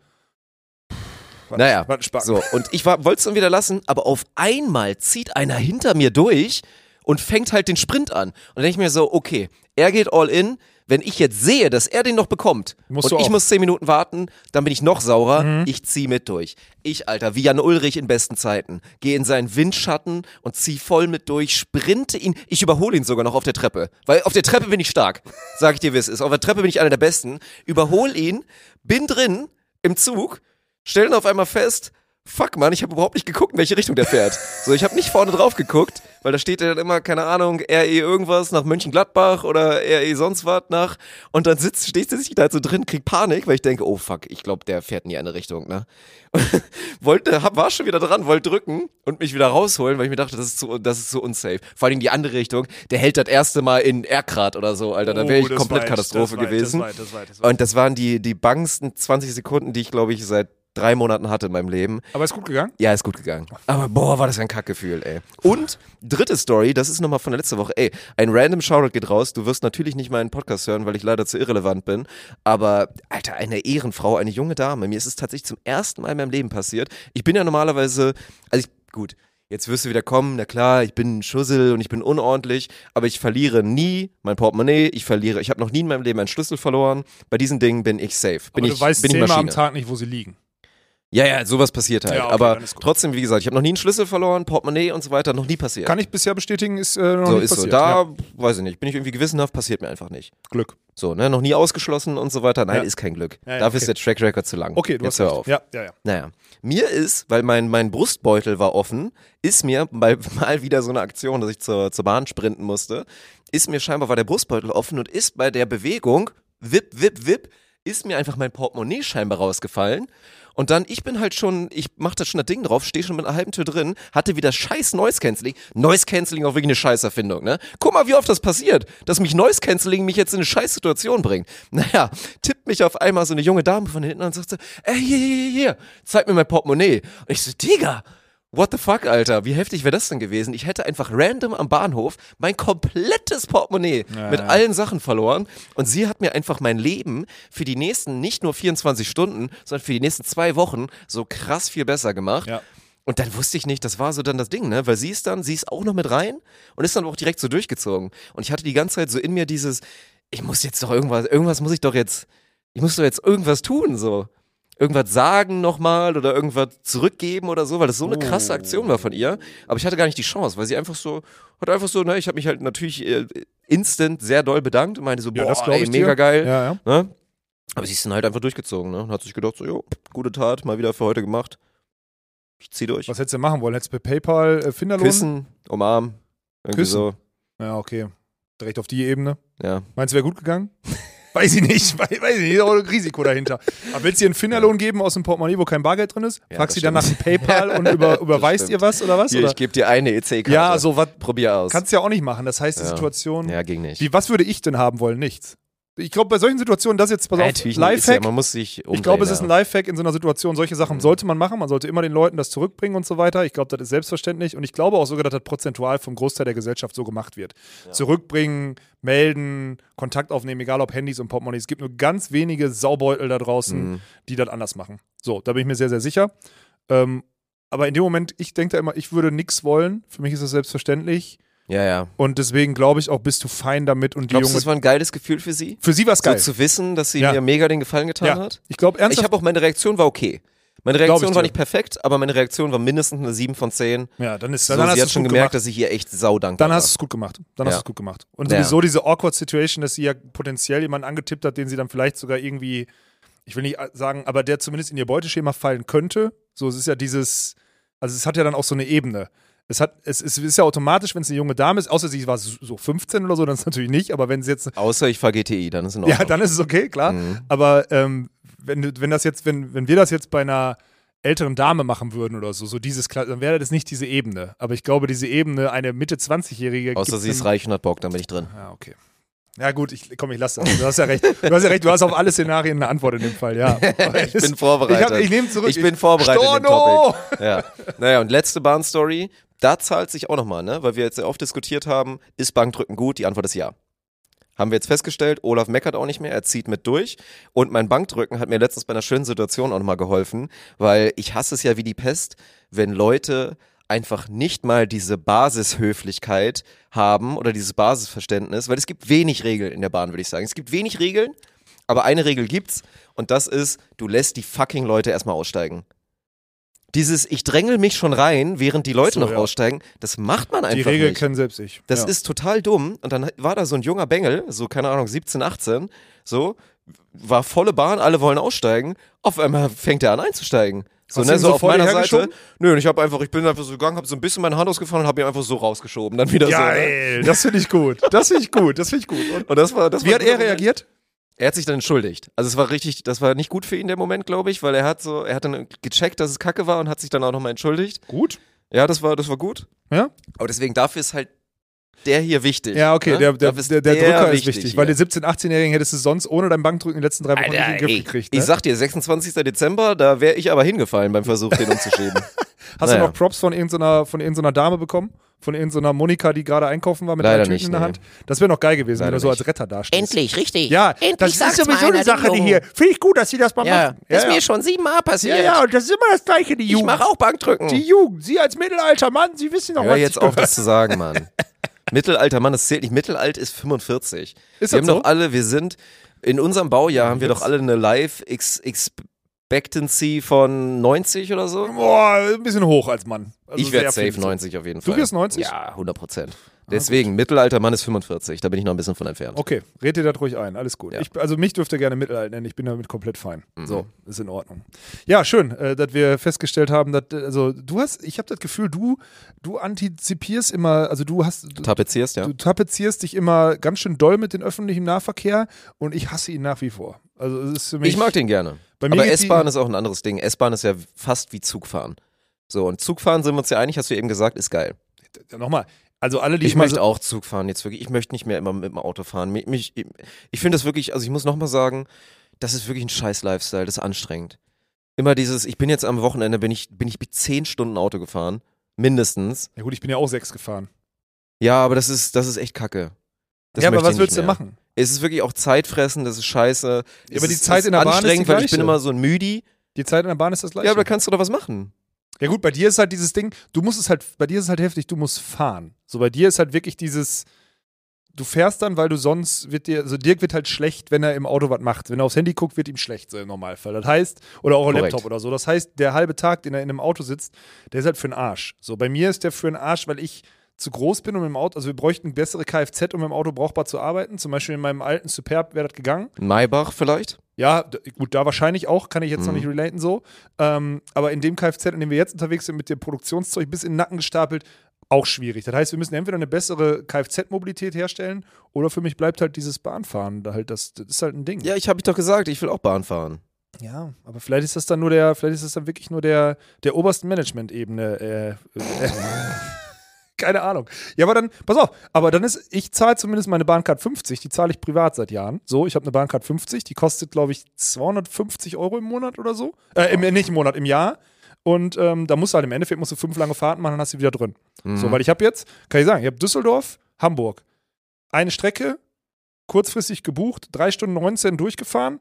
was, Naja, Spacken. so. Und ich wollte es dann wieder lassen, aber auf einmal zieht einer hinter mir durch und fängt halt den Sprint an. Und dann denke ich mir so, okay, er geht all in. Wenn ich jetzt sehe, dass er den noch bekommt Musst und ich. Mhm. muss zehn Minuten warten, dann bin ich noch saurer. Ich zieh mit durch. Ich, Alter, wie Jan Ulrich in besten Zeiten. Gehe in seinen Windschatten und zieh voll mit durch, sprinte ihn. Ich überhole ihn sogar noch auf der Treppe. Weil auf der Treppe bin ich stark. Sag ich dir, wie es ist. Auf der Treppe bin ich einer der Besten. Überhole ihn, bin drin im Zug, stellen auf einmal fest, fuck man, ich habe überhaupt nicht geguckt, in welche Richtung der fährt. So, ich habe nicht vorne drauf geguckt, weil da steht ja dann immer, keine Ahnung, RE irgendwas nach Mönchengladbach oder RE sonst was nach. Und dann sitzt, steht sich da halt so drin, kriegt Panik, weil ich denke, oh fuck, ich glaube, der fährt in die eine Richtung, ne? wollte, hab, war schon wieder dran, wollte drücken und mich wieder rausholen, weil ich mir dachte, das ist so, das ist so unsafe. Vor allem die andere Richtung, der hält das erste Mal in Erkrad oder so, Alter, da wäre Oh, ich komplett Katastrophe gewesen. Das ich, das das. Und das waren die, die bangsten 20 Sekunden, die ich, glaube ich, seit drei Monaten hatte in meinem Leben. Aber ist gut gegangen? Ja, ist gut gegangen. Aber boah, war das ein Kackgefühl, ey. Und dritte Story, das ist nochmal von der letzten Woche. Ey, ein random Shoutout geht raus. Du wirst natürlich nicht meinen Podcast hören, weil ich leider zu irrelevant bin. Aber, Alter, eine Ehrenfrau, eine junge Dame. Mir ist es tatsächlich zum ersten Mal in meinem Leben passiert. Ich bin ja normalerweise, also ich, gut. Jetzt wirst du wieder kommen, na klar, ich bin ein Schussel und ich bin unordentlich, aber ich verliere nie mein Portemonnaie, ich verliere, ich habe noch nie in meinem Leben einen Schlüssel verloren. Bei diesen Dingen bin ich safe. Bin Aber ich, du weißt bin ich zehnmal am. Tag nicht, wo sie liegen. Ja, ja, sowas passiert halt. Ja, okay, aber ist trotzdem, wie gesagt, ich habe noch nie einen Schlüssel verloren, Portemonnaie und so weiter, noch nie passiert. Kann ich bisher bestätigen, ist äh, noch so nicht ist so. passiert. Da, Ja. weiß ich nicht, bin ich irgendwie gewissenhaft, passiert mir einfach nicht. Glück. So, ne, noch nie ausgeschlossen und so weiter. Nein, Ja. ist kein Glück. Dafür ist okay. der Track Record zu lang. Okay, du Jetzt hast hör auf. Ja, ja, ja. Naja, mir ist, weil mein, mein Brustbeutel war offen, ist mir mal, mal wieder so eine Aktion, dass ich zur, zur Bahn sprinten musste, ist mir scheinbar, war der Brustbeutel offen und ist bei der Bewegung, wip, wip, wip, ist mir einfach mein Portemonnaie scheinbar rausgefallen. Und dann, ich bin halt schon, ich mach da schon das Ding drauf, stehe schon mit einer halben Tür drin, hatte wieder scheiß Noise Cancelling. Noise Cancelling auch wirklich eine Scheißerfindung, ne? Guck mal, wie oft das passiert, dass mich Noise Cancelling mich jetzt in eine scheiß Situation bringt. Naja, tippt mich auf einmal so eine junge Dame von hinten und sagt so, ey, hier, hier, hier, hier, zeig mir mein Portemonnaie. Und ich so, Digga, What the fuck, Alter? Wie heftig wäre das denn gewesen? Ich hätte einfach random am Bahnhof mein komplettes Portemonnaie mit allen Sachen verloren und sie hat mir einfach mein Leben für die nächsten nicht nur 24 Stunden, sondern für die nächsten zwei Wochen so krass viel besser gemacht. Ja. Und dann wusste ich nicht, das war so dann das Ding, ne? Weil sie ist dann, sie ist auch noch mit rein und ist dann auch direkt so durchgezogen. Und ich hatte die ganze Zeit so in mir dieses, ich muss jetzt doch irgendwas, irgendwas muss ich doch jetzt, ich muss doch jetzt irgendwas tun, so. Irgendwas sagen nochmal oder irgendwas zurückgeben oder so, weil das so eine krasse Aktion war von ihr. Aber ich hatte gar nicht die Chance, weil sie einfach so, hat einfach so, ne, ich habe mich halt natürlich äh, instant sehr doll bedankt und meinte so, Ja, boah, ey, mega dir. geil. Ja, ja. Ne? Aber sie ist dann halt einfach durchgezogen, ne? Und hat sich gedacht, so, jo, gute Tat, mal wieder für heute gemacht. Ich zieh durch. Was hättest du machen wollen? Hättest du per PayPal äh, Finderlohn? Küssen, umarmen. Irgendwie Küssen? so. Ja, okay. Direkt auf die Ebene. Ja. Meinst du, wäre gut gegangen? Weiß ich nicht, weiß, weiß ich nicht, ist auch ein Risiko dahinter. Aber willst du ihr einen Finderlohn geben aus dem Portemonnaie, wo kein Bargeld drin ist? Ja, Fragst sie dann nach dem. PayPal und über, überweist ihr was oder was? Hier, oder? ich gebe dir eine EC-Karte. Ja, so was Probier aus. kannst du ja auch nicht machen. Das heißt, die Ja. Situation. ja, ging nicht. Wie, was würde ich denn haben wollen? Nichts. Ich glaube, bei solchen Situationen, das jetzt, pass Ja, auf, natürlich. Ist ja, Lifehack. man muss sich umdrehen, Ich glaube, es ist ein ja. Lifehack in so einer Situation. Solche Sachen Mhm. sollte man machen. Man sollte immer den Leuten das zurückbringen und so weiter. Ich glaube, das ist selbstverständlich. Und ich glaube auch sogar, dass das prozentual vom Großteil der Gesellschaft so gemacht wird. Zurückbringen, melden, Kontakt aufnehmen, egal ob Handys und Portemonnaie. Es gibt nur ganz wenige Saubeutel da draußen, Mhm. die das anders machen. So, da bin ich mir sehr, sehr sicher. Ähm, aber in dem Moment, ich denke da immer, ich würde nichts wollen. Für mich ist das selbstverständlich. Ja, ja. Und deswegen glaube ich auch, bist du fein damit. Und die Glaubst du, Junge. das war ein geiles Gefühl für sie? Für sie war es geil. So zu wissen, dass sie Ja. mir mega den Gefallen getan ja. hat? Ich glaube Ich ernsthaft. habe auch, meine Reaktion war okay. Meine ich Reaktion war nicht perfekt, aber meine Reaktion war mindestens eine 7 von 10. ja, dann ist So, dann hast sie du hat es schon gemerkt, gemacht. dass ich ihr echt saudankbar Dann hast du es gut gemacht. Dann Ja. hast du es gut gemacht. Und sowieso diese awkward Situation, dass sie ja potenziell jemanden angetippt hat, den sie dann vielleicht sogar irgendwie, ich will nicht sagen, aber der zumindest in ihr Beuteschema fallen könnte. So, es ist ja dieses, also es hat ja dann auch so eine Ebene. Es, hat, es, es ist ja automatisch, wenn es eine junge Dame ist, außer sie war so so 15 oder so, dann ist es natürlich nicht, aber wenn sie jetzt, Außer ich fahre GTI, dann ist in Ordnung. ja, dann ist es okay, klar. Mhm. Aber ähm, wenn, wenn das jetzt, wenn, wenn wir das jetzt bei einer älteren Dame machen würden oder so, so dieses, dann wäre das nicht diese Ebene. Aber ich glaube, diese Ebene, eine Mitte 20-Jährige. Außer sie ist reich und hat Bock, dann bin ich drin. Ja, okay. Ja, gut, ich, komm, ich lasse das. Du hast ja recht. Du hast ja recht, du hast auf alle Szenarien eine Antwort in dem Fall, ja. Ich bin vorbereitet. Ich, hab- ich nehme zurück. Ich bin vorbereitet in dem Storno! Topic. Ja. Naja, und letzte Bahnstory, da zahlt sich auch nochmal, ne? Weil wir jetzt sehr oft diskutiert haben, ist Bankdrücken gut? Die Antwort ist ja. Haben wir jetzt festgestellt, Olaf meckert auch nicht mehr, er zieht mit durch. Und mein Bankdrücken hat mir letztens bei einer schönen Situation auch nochmal geholfen, weil ich hasse es ja wie die Pest, wenn Leute einfach nicht mal diese Basishöflichkeit haben oder dieses Basisverständnis, weil es gibt wenig Regeln in der Bahn, würde ich sagen. Es gibt wenig Regeln, aber eine Regel gibt's und das ist, du lässt die fucking Leute erstmal aussteigen. Dieses, ich drängel mich schon rein, während die Leute So, noch ja. aussteigen, das macht man einfach Die Regel nicht. kennen selbst ich. Das ja. ist total dumm. Und dann war da so ein junger Bengel, so keine Ahnung, 17, 18, so, war volle Bahn, alle wollen aussteigen. Auf einmal fängt er an einzusteigen. So, ne, so so auf meiner Seite. Nö, und ich habe einfach, ich bin einfach so gegangen, habe so ein bisschen meine Hand ausgefahren und habe ihn einfach so rausgeschoben. Dann wieder so. Ne? Geil, das finde ich gut. Das finde ich gut, das finde ich gut. Und Und das war, das wie war hat er reagiert? Er hat sich dann entschuldigt. Also es war richtig, das war nicht gut für ihn der Moment, glaube ich, weil er hat so, er hat dann gecheckt, dass es Kacke war und hat sich dann auch nochmal entschuldigt. Gut. Ja, das war, das war gut. Ja? Aber deswegen dafür ist halt der hier wichtig. Ja, okay, ne? der, der, der, der Drücker ist wichtig, weil hier. den 17-, 18-Jährigen hättest du sonst ohne dein Bankdrücken in den letzten drei Wochen nicht in den Alter, Griff gekriegt. Ne? ich sag dir, 26. Dezember, da wäre ich aber hingefallen beim Versuch, den umzuschieben. Hast naja. du noch Props von irgendeiner, von irgendeiner Dame bekommen? Von irgendeiner Monika, die gerade einkaufen war mit Leider Tüten nicht, in der nee. Hand? Das wäre noch geil gewesen, wenn Leider du so als Retter dastehst. Endlich, richtig. Ja, Endlich das ist sowieso eine einer, Sache, die hier. Finde ich gut, dass sie das mal Ja, machen. ist mir schon siebenmal passiert. ja, ja, und das ist immer das Gleiche, die ich Jugend. mache auch Bankdrücken. Die Jugend, Sie als mittelalter Mann, Sie wissen doch, Hör was jetzt ich auf, das zu sagen, Mann. Mittelalter Mann, das zählt nicht. Mittelalt ist 45. Ist wir das haben so? doch alle, wir sind, in unserem Baujahr haben wir doch alle eine Life Ex Expectancy von 90 oder so. Boah, ein bisschen hoch als Mann. Also ich werde safe viel. 90 auf jeden Du Fall. wirst 90? Ja, 100 Prozent. Deswegen, Mittelalter Mann ist 45. Da bin ich noch ein bisschen von entfernt. Okay, red dir das ruhig ein, alles gut. Ja. Ich, also mich dürft ihr gerne Mittelalter nennen, ich bin damit komplett fein. Mhm. So, ist in Ordnung. Ja, schön, äh, dass wir festgestellt haben, dass, äh, also du hast, ich habe das Gefühl, du, du antizipierst immer, also du hast, du, Tapezierst, ja? du tapezierst dich immer ganz schön doll mit dem öffentlichen Nahverkehr und ich hasse ihn nach wie vor. Also es ist für mich, Ich mag den gerne. Aber S-Bahn ist auch ein anderes Ding. S-Bahn ist ja fast wie Zugfahren. So, und Zugfahren sind wir uns ja einig, hast du eben gesagt, ist geil. Nochmal, also alle, die Ich immer möchte auch Zug fahren jetzt wirklich. Ich möchte nicht mehr immer mit dem Auto fahren. Mich, mich, ich finde das wirklich, also ich muss nochmal sagen, das ist wirklich ein scheiß Lifestyle, das ist anstrengend. Immer dieses, ich bin jetzt am Wochenende, bin ich, bin ich mit zehn Stunden Auto gefahren. Mindestens. Ja gut, ich bin ja auch sechs gefahren. Ja, aber das ist, das ist echt kacke. Das ja, aber was ich willst du machen? Es ist wirklich auch Zeitfressen, das ist scheiße. Es aber die ist, Zeit es in der Bahn ist die anstrengend, weil ich bin immer so ein Müdi. Die Zeit in der Bahn ist das gleiche. Ja, aber da kannst du doch was machen. Ja gut, bei dir ist halt dieses Ding, du musst es halt, bei dir ist es halt heftig, du musst fahren. So bei dir ist halt wirklich dieses, du fährst dann, weil du sonst wird dir, also Dirk wird halt schlecht, wenn er im Auto was macht. Wenn er aufs Handy guckt, wird ihm schlecht so im Normalfall. Das heißt, oder auch Korrekt. Laptop oder so. Das heißt, der halbe Tag, den er in einem Auto sitzt, der ist halt für den Arsch. So bei mir ist der für den Arsch, weil ich zu groß bin, um im Auto, also wir bräuchten bessere Kfz, um im Auto brauchbar zu arbeiten. Zum Beispiel in meinem alten Superb wäre das gegangen. Maybach vielleicht? Ja, gut, da wahrscheinlich auch, kann ich jetzt noch Mhm. nicht relaten so. Ähm, aber in dem Kfz, in dem wir jetzt unterwegs sind, mit dem Produktionszeug bis in den Nacken gestapelt, auch schwierig. Das heißt, wir müssen entweder eine bessere Kfz-Mobilität herstellen oder für mich bleibt halt dieses Bahnfahren da halt, das, das ist halt ein Ding. Ja, ich habe ich doch gesagt, ich will auch Bahn fahren. Ja, aber vielleicht ist das dann nur der, vielleicht ist das dann wirklich nur der, der obersten Management-Ebene. Äh, äh, keine Ahnung. Ja, aber dann, pass auf, aber dann ist, ich zahle zumindest meine Bahncard 50, die zahle ich privat seit Jahren. So, ich habe eine Bahncard 50, die kostet, glaube ich, 250 Euro im Monat oder so. Äh, im, nicht im Monat, im Jahr. Und ähm, da musst du halt im Endeffekt musst du fünf lange Fahrten machen, dann hast du wieder drin. Mhm. So, weil ich habe jetzt, kann ich sagen, ich habe Düsseldorf, Hamburg. Eine Strecke, kurzfristig gebucht, 3 Stunden 19 durchgefahren,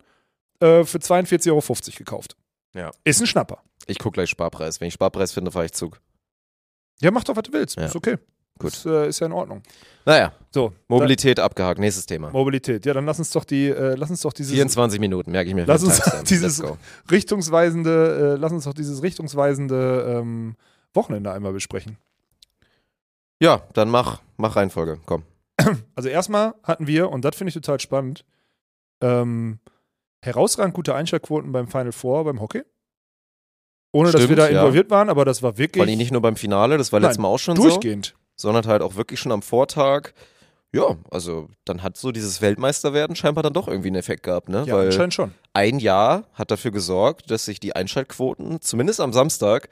äh, für 42,50 Euro gekauft. Ja. Ist ein Schnapper. Ich gucke gleich Sparpreis. Wenn ich Sparpreis finde, fahre ich Zug. Ja, mach doch, was du willst. Ja. Ist okay. Gut. Ist, äh, ist ja in Ordnung. Naja, So, Mobilität abgehakt. Nächstes Thema. Mobilität. Ja, dann lass uns doch die, äh, lass uns doch dieses 24 Minuten, merke ich mir. Lass uns dieses- richtungsweisende, äh, lass uns doch dieses richtungsweisende ähm, Wochenende einmal besprechen. Ja, dann mach, mach Reihenfolge. Komm. Also erstmal hatten wir, und das finde ich total spannend, ähm, herausragend gute Einschaltquoten beim Final Four beim Hockey. Ohne dass wir Stimmt, da ja. involviert waren, aber das war wirklich allem nicht nur beim Finale, das war Nein, letztes Mal auch schon so, durchgehend. sondern halt auch wirklich schon am Vortag. Ja, also dann hat so dieses Weltmeisterwerden scheinbar dann doch irgendwie einen Effekt gehabt, ne? Ja, Weil anscheinend schon. ein Jahr hat dafür gesorgt, dass sich die Einschaltquoten, zumindest am Samstag,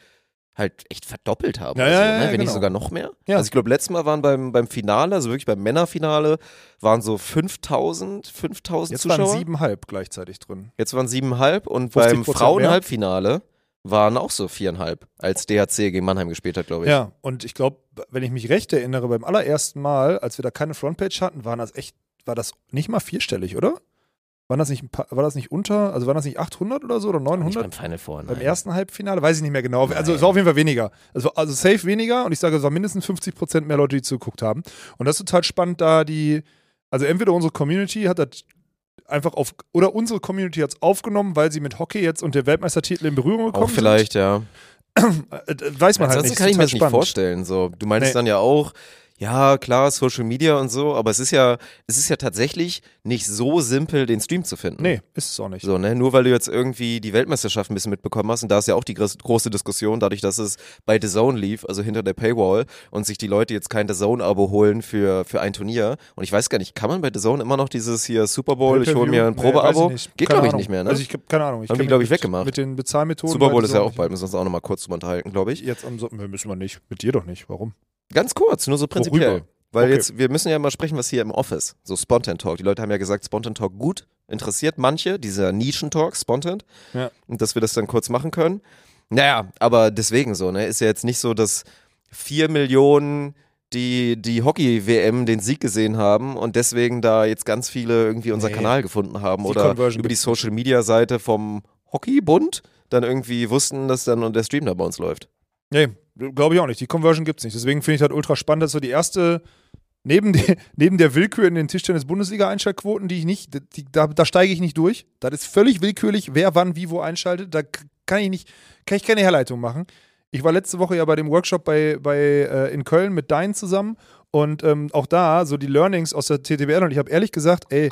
halt echt verdoppelt haben. Ja, also, ja, ja, ne? Wenn genau. nicht sogar noch mehr. Ja. Also ich glaube, letztes Mal waren beim, beim Finale, also wirklich beim Männerfinale, waren so 5000, 5000 Jetzt Zuschauer. waren siebenhalb gleichzeitig drin. Jetzt waren siebenhalb und 50% beim. Frauenhalbfinale waren auch so viereinhalb, als DHC gegen Mannheim gespielt hat, glaube ich. Ja, und ich glaube, wenn ich mich recht erinnere, beim allerersten Mal, als wir da keine Frontpage hatten, waren das echt, war das nicht mal vierstellig, oder? War das nicht, ein paar, war das nicht unter, also waren das nicht 800 oder so oder Nicht 900? beim Final Four, Beim nein. ersten Halbfinale, weiß ich nicht mehr genau. Also Nein. es war auf jeden Fall weniger. Also, also safe weniger und ich sage, es waren mindestens 50 Prozent mehr Leute, die zugeguckt haben. Und das ist total spannend, da die, also entweder unsere Community hat das einfach auf, oder unsere Community hat es aufgenommen, weil sie mit Hockey jetzt und der Weltmeistertitel in Berührung gekommen Auch vielleicht, ja. sind. Äh, äh, weiß man halt Ansonsten nicht. kann ist ich mir das nicht vorstellen. So, du meinst Nee. dann ja auch, Ja, klar, Social Media und so, aber es ist ja, es ist ja tatsächlich nicht so simpel, den Stream zu finden. Nee, ist es auch nicht. So, ne? Nur weil du jetzt irgendwie die Weltmeisterschaft ein bisschen mitbekommen hast, und da ist ja auch die große Diskussion, dadurch, dass es bei The Zone lief, also hinter der Paywall, und sich die Leute jetzt kein The Zone-Abo holen für, für ein Turnier. Und ich weiß gar nicht, kann man bei The Zone immer noch dieses hier Super Bowl, ich hole mir ein Nee, Probeabo? nicht. Geht, glaube ich, nicht mehr, ne? Also ich hab keine Ahnung. Ich Haben die, glaub mich ich, weggemacht. Mit den Bezahlmethoden. Super Bowl ist ja auch bald, müssen wir uns auch nochmal kurz drüber unterhalten, glaube ich. Jetzt am Sonntag, müssen wir nicht. Mit dir doch nicht. Warum? Ganz kurz, nur so prinzipiell. Worüber? Weil Okay. jetzt, wir müssen ja mal sprechen, was hier im Office, so Spontan Talk. Die Leute haben ja gesagt, Spontan Talk gut, interessiert manche, dieser Nischen-Talk, Spontan. Ja. Und dass wir das dann kurz machen können. Naja, aber deswegen so, ne? Ist ja jetzt nicht so, dass vier Millionen die, die Hockey-WM den Sieg gesehen haben und deswegen da jetzt ganz viele irgendwie unseren Nee. Kanal gefunden haben Die oder Conversion über die. Social-Media-Seite vom Hockeybund dann irgendwie wussten, dass dann der Stream da bei uns läuft. Nee, glaube ich auch nicht. Die Conversion gibt's nicht. Deswegen finde ich das ultra spannend. Das ist so die erste, neben, die, neben der Willkür in den Tischtennis-Bundesliga-Einschaltquoten, die ich nicht, die, da, da steige ich nicht durch. Das ist völlig willkürlich, wer wann wie wo einschaltet. Da kann ich nicht, kann ich keine Herleitung machen. Ich war letzte Woche ja bei dem Workshop bei, bei, äh, in Köln mit Dein zusammen und ähm, auch da so die Learnings aus der TTBL und ich habe ehrlich gesagt, ey,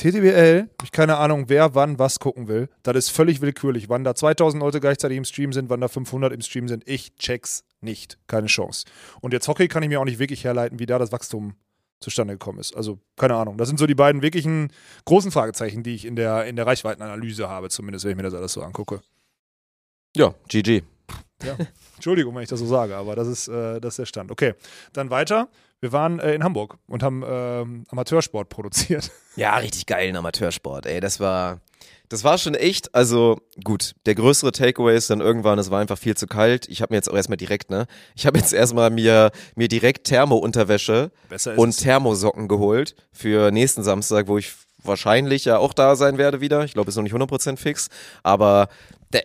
TTBL, ich keine Ahnung, wer wann was gucken will. Das ist völlig willkürlich. Wann da 2000 Leute gleichzeitig im Stream sind, wann da 500 im Stream sind, ich check's nicht. Keine Chance. Und jetzt Hockey kann ich mir auch nicht wirklich herleiten, wie da das Wachstum zustande gekommen ist. Also, keine Ahnung. Das sind so die beiden wirklichen großen Fragezeichen, die ich in der, in der Reichweitenanalyse habe, zumindest wenn ich mir das alles so angucke. Ja, GG. Entschuldigung, wenn ich das so sage, aber das ist, äh, das ist der Stand. Okay, dann weiter. Wir waren äh, in Hamburg und haben ähm, Amateursport produziert. Ja, richtig geilen Amateursport, ey. Das war, das war schon echt, also gut, der größere Takeaway ist dann irgendwann, es war einfach viel zu kalt. Ich habe mir jetzt auch erstmal direkt, ne? Ich habe jetzt erstmal mir, mir direkt Thermo-Unterwäsche und Thermosocken geholt für nächsten Samstag, wo ich wahrscheinlich ja auch da sein werde wieder. Ich glaube, ist noch nicht 100% fix. Aber